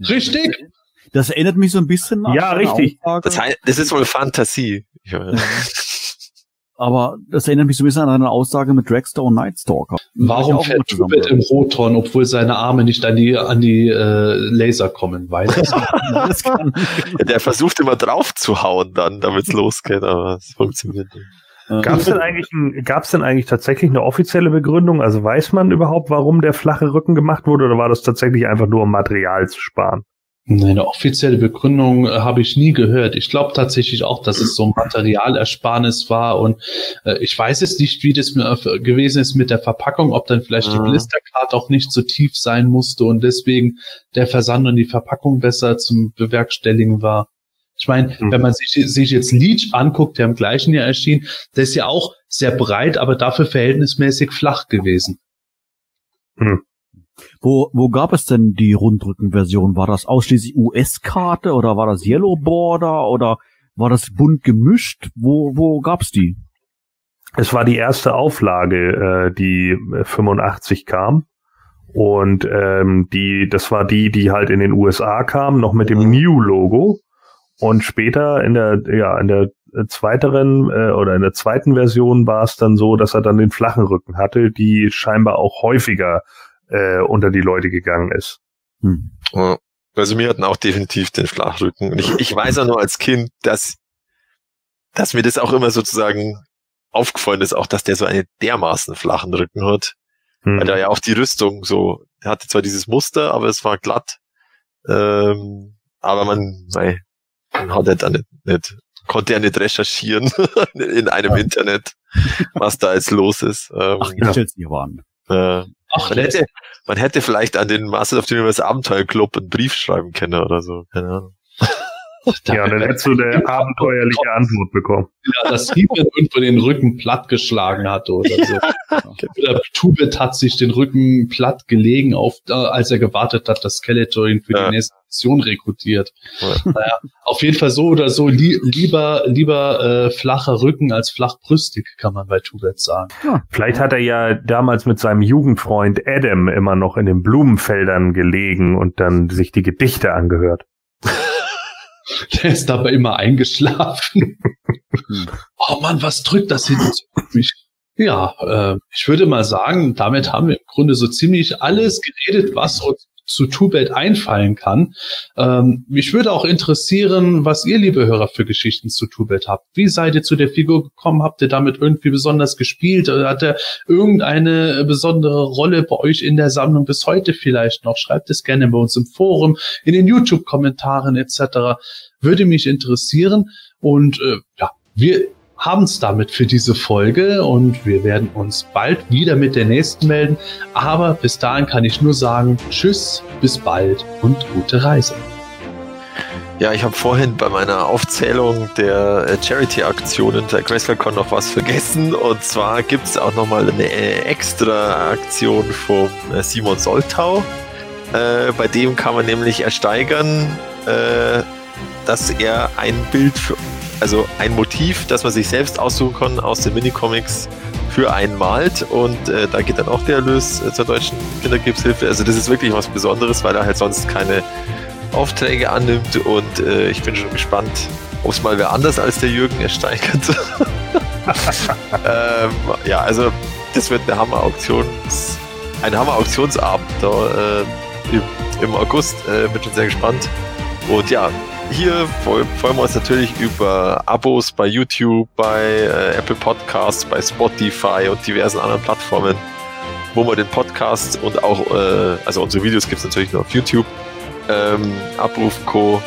Richtig? Das erinnert mich so ein bisschen an Ja, eine richtig. Aussage, Das, heißt, das ist wohl Fantasie. Meine, aber das erinnert mich so ein bisschen an eine Aussage mit Dragster und Nightstalker. Warum fährt Tubet im Roton, obwohl seine Arme nicht an die, an die äh, Laser kommen? Weil <laughs> Das kann, der versucht immer drauf zu hauen dann, damit es losgeht, aber es funktioniert nicht. Gab es denn eigentlich, gab's denn eigentlich tatsächlich eine offizielle Begründung? Also weiß man überhaupt, warum der flache Rücken gemacht wurde, oder war das tatsächlich einfach nur um Material zu sparen? Eine offizielle Begründung äh, habe ich nie gehört. Ich glaube tatsächlich auch, dass es so ein Materialersparnis war und äh, ich weiß es nicht, wie das äh, gewesen ist mit der Verpackung, ob dann vielleicht die Mhm. Blistercard auch nicht so tief sein musste und deswegen der Versand und die Verpackung besser zum Bewerkstelligen war. Ich meine, Mhm. wenn man sich, sich jetzt Leech anguckt, der im gleichen Jahr erschien, der ist ja auch sehr breit, aber dafür verhältnismäßig flach gewesen. Wo, wo gab es denn die Rundrückenversion? War das ausschließlich US-Karte oder war das Yellow Border oder war das bunt gemischt? Wo, wo gab's die? Es war die erste Auflage, äh, die äh, 85 kam. Und ähm, die, das war die, die halt in den USA kam, noch mit dem Mhm. New-Logo. Und später in der, ja, in der äh, zweiteren äh, oder in der zweiten Version war es dann so, dass er dann den flachen Rücken hatte, die scheinbar auch häufiger äh, unter die Leute gegangen ist. Hm. Ja. Also mir hatten auch definitiv den Flachrücken. Und ich, ich weiß ja nur als Kind, dass, dass mir das auch immer sozusagen aufgefallen ist, auch dass der so einen dermaßen flachen Rücken hat. Hm. Weil da ja auch die Rüstung so, er hatte zwar dieses Muster, aber es war glatt. Ähm, aber man, mei, man hat er dann nicht, nicht, konnte er nicht recherchieren <laughs> in einem Internet, was da jetzt los ist. Ähm, Ach, dir aber an. äh, Ach, man hätte, man hätte vielleicht an den Masters of the Universe Abenteuer Club einen Brief schreiben können oder so. Keine Ahnung. Ja, dann hättest du eine <laughs> abenteuerliche Antwort bekommen. Ja, dass He-Man irgendwo den Rücken platt geschlagen hat oder so. <laughs> Oder Tubit hat sich den Rücken platt gelegen, auf, äh, als er gewartet hat, dass Skeletor ihn für Ja. die nächste Mission rekrutiert. Ja. Naja, auf jeden Fall so oder so li lieber lieber äh, flacher Rücken als flachbrüstig, kann man bei Tubit sagen. Vielleicht hat er ja damals mit seinem Jugendfreund Adam immer noch in den Blumenfeldern gelegen und dann sich die Gedichte angehört. <laughs> Der ist dabei immer eingeschlafen. oh Mann, was drückt das hin? mich? Ja, äh, ich würde mal sagen, damit haben wir im Grunde so ziemlich alles geredet, was uns zu Tubet einfallen kann. Ähm, mich würde auch interessieren, was ihr, liebe Hörer, für Geschichten zu Tubet habt. Wie seid ihr zu der Figur gekommen? Habt ihr damit irgendwie besonders gespielt? Oder hat er irgendeine besondere Rolle bei euch in der Sammlung bis heute vielleicht noch? Schreibt es gerne bei uns im Forum, in den YouTube-Kommentaren etc. Würde mich interessieren. Und äh, ja, wir haben es damit für diese Folge und wir werden uns bald wieder mit der nächsten melden. Aber bis dahin kann ich nur sagen, tschüss, bis bald und gute Reise. Ja, ich habe vorhin bei meiner Aufzählung der äh, Charity-Aktionen der GrayscaleCon noch was vergessen. Und zwar gibt es auch nochmal eine äh, extra Aktion vom äh, Simon Soltau. Äh, bei dem kann man nämlich ersteigern, äh, dass er ein Bild, für, also ein Motiv, das man sich selbst aussuchen kann aus den Minicomics für einen malt. Und äh, da geht dann auch der Erlös äh, zur deutschen Kinderkrebshilfe. Also das ist wirklich was Besonderes, weil er halt sonst keine Aufträge annimmt und äh, ich bin schon gespannt, ob es mal wer anders als der Jürgen ersteigert. <laughs> <laughs> ähm, ja, also das wird eine Hammer-Auktions, ein Hammer-Auktionsabend da äh, im, im August. Äh, bin schon sehr gespannt. Und ja, hier freu- freuen wir uns natürlich über Abos bei YouTube, bei äh, Apple Podcasts, bei Spotify und diversen anderen Plattformen, wo man den Podcast und auch, äh, also unsere Videos gibt es natürlich nur auf YouTube, ähm, abrufen, Co.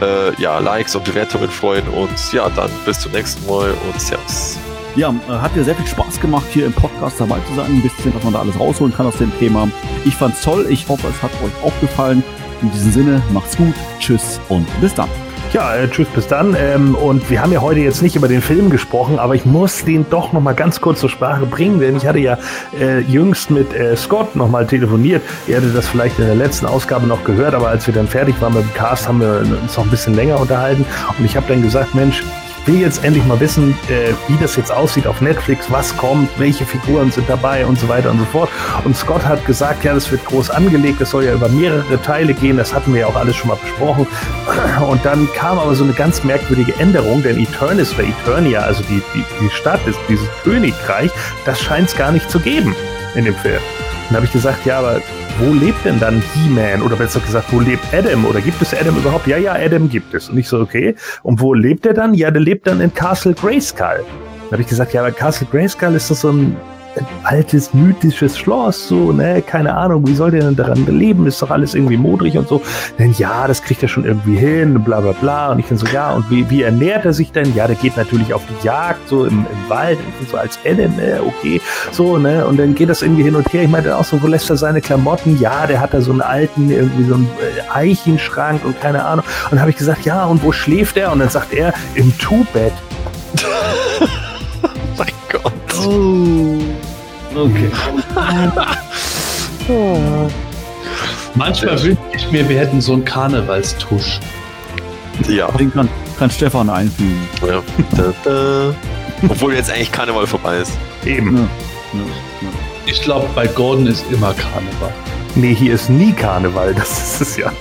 Äh, ja, Likes und Bewertungen freuen und ja, dann bis zum nächsten Mal und Servus. Ja, äh, hat mir sehr viel Spaß gemacht, hier im Podcast dabei zu sein, ein bisschen, was man da alles rausholen kann aus dem Thema. Ich fand's toll, ich hoffe, es hat euch auch gefallen. In diesem Sinne, macht's gut, tschüss und bis dann. Ja, äh, tschüss, bis dann. Ähm, und wir haben ja heute jetzt nicht über den Film gesprochen, aber ich muss den doch noch mal ganz kurz zur Sprache bringen, denn ich hatte ja äh, jüngst mit äh, Scott noch mal telefoniert. Ihr hattet das vielleicht in der letzten Ausgabe noch gehört, aber als wir dann fertig waren mit dem Cast, haben wir uns noch ein bisschen länger unterhalten. Und ich habe dann gesagt, Mensch, will jetzt endlich mal wissen, äh, wie das jetzt aussieht auf Netflix, was kommt, welche Figuren sind dabei und so weiter und so fort. Und Scott hat gesagt, ja, das wird groß angelegt, das soll ja über mehrere Teile gehen, das hatten wir ja auch alles schon mal besprochen. Und dann kam aber so eine ganz merkwürdige Änderung, denn Eternis oder Eternia, also die, die, die Stadt, dieses Königreich, das scheint es gar nicht zu geben in dem Film. Und da habe ich gesagt, ja, aber wo lebt denn dann He-Man? Oder besser gesagt, wo lebt Adam? Oder gibt es Adam überhaupt? Ja, ja, Adam gibt es. Und ich so, okay. Und wo lebt er dann? Ja, der lebt dann in Castle Grayskull. Da habe ich gesagt, ja, aber Castle Grayskull ist doch so ein altes, mythisches Schloss, so, ne, keine Ahnung, wie soll der denn daran leben? Ist doch alles irgendwie modrig und so. Denn ja, das kriegt er schon irgendwie hin, bla bla bla. Und ich dann so, ja, und wie, wie ernährt er sich denn? Ja, der geht natürlich auf die Jagd, so im, im Wald, und ich bin so als Adam, ne, okay, so, ne, und dann geht das irgendwie hin und her. Ich meinte auch so, wo lässt er seine Klamotten? Ja, der hat da so einen alten, irgendwie so einen äh, Eichenschrank und keine Ahnung. Und habe ich gesagt, ja, und wo schläft er? Und dann sagt er, im Two-Bett. <laughs> mein Gott. Oh. Okay. <laughs> Manchmal wünsche ich mir, wir hätten so einen Karnevalstusch. Ja. Den kann, kann Stefan einfügen. ja. Da, da. Obwohl jetzt eigentlich Karneval vorbei ist. Eben. Ja. Ja. Ja. Ich glaube, bei Gordon ist immer Karneval. Nee, hier ist nie Karneval, <laughs> das ist es ja.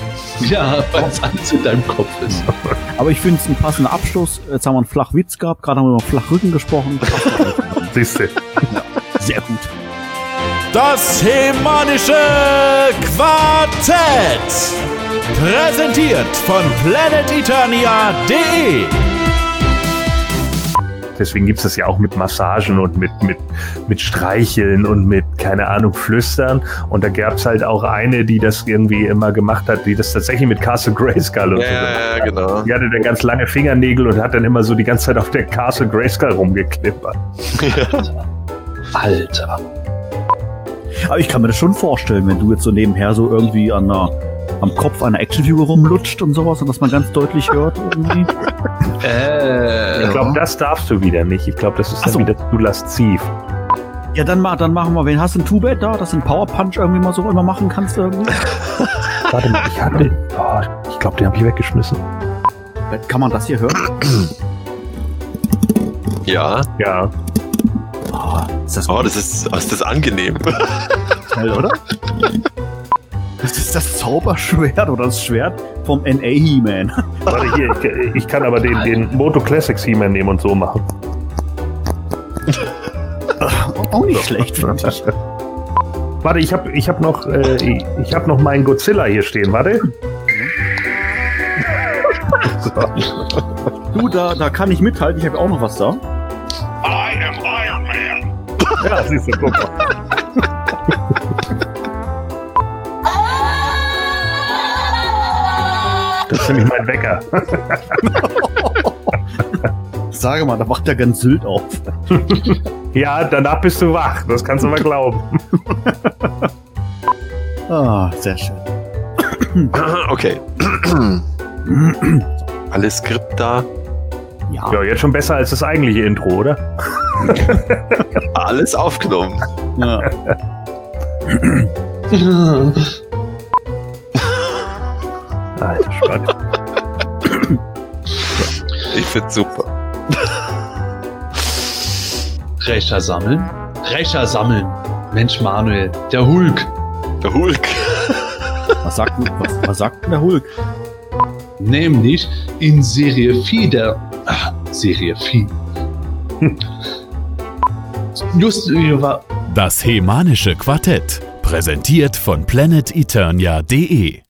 Ja, weil es alles in deinem Kopf ist. Aber ich finde es ein passender Abschluss. Jetzt haben wir einen Flachwitz gehabt, gerade haben wir über Flachrücken gesprochen. <laughs> Siehste. Sehr gut. Das Hemanische Quartett. Präsentiert von planeteternia.de. Deswegen gibt es das ja auch mit Massagen und mit, mit, mit Streicheln und mit, keine Ahnung, Flüstern. Und da gab es halt auch eine, die das irgendwie immer gemacht hat, die das tatsächlich mit Castle Grayskull und so gemacht Ja, hat. genau. Die hatte dann ganz lange Fingernägel und hat dann immer so die ganze Zeit auf der Castle Grayskull rumgeklippert. <laughs> <laughs> Alter. Aber ich kann mir das schon vorstellen, wenn du jetzt so nebenher so irgendwie an einer am Kopf einer Actionfigur rumlutscht und sowas und dass man ganz deutlich hört irgendwie. <laughs> Äh, Ich glaube, das darfst du wieder nicht. Ich glaube, das ist dann so. wieder zu lasziv. Ja, dann, ma- dann machen wir, wen hast du ein Two-Bed da, dass du einen Power Punch irgendwie mal so immer machen kannst irgendwie? <laughs> Warte mal, ich hatte. Oh, ich glaube, den habe ich weggeschmissen. Kann man das hier hören? Ja. Ja. Oh, ist das Oh, das ist, oh, ist das angenehm. <laughs> schnell, oder? Das ist das Zauberschwert oder das Schwert vom NA He-Man. <laughs> Warte hier, ich, ich kann aber den, den Moto Classics He-Man nehmen und so machen. Auch nicht schlecht, finde ich. Warte, ich habe ich hab noch, äh, ich hab noch meinen Godzilla hier stehen. Warte. so. Du, da, da kann ich mithalten, ich habe auch noch was da. Ja, siehst du, guck mal. Das ist nämlich mein Wecker. Sage mal, da wacht der ganz Sylt auf. Ja, danach bist du wach. Das kannst du mal glauben. Ah, sehr schön. okay. <clears throat> Alles Skript da. Ja, Ja, jetzt schon besser als das eigentliche Intro, oder? <laughs> Alles aufgenommen. ja. <laughs> Alter Schwede. Ich find's super. Rächer sammeln? Rächer sammeln. Mensch, Manuel, der Hulk. Der Hulk. Was sagt, was, was sagt denn der Hulk? Nämlich in Serie 4 der. Ach, Serie 4. Just äh, war. Das Hemanische Quartett. Präsentiert von planeteternia.de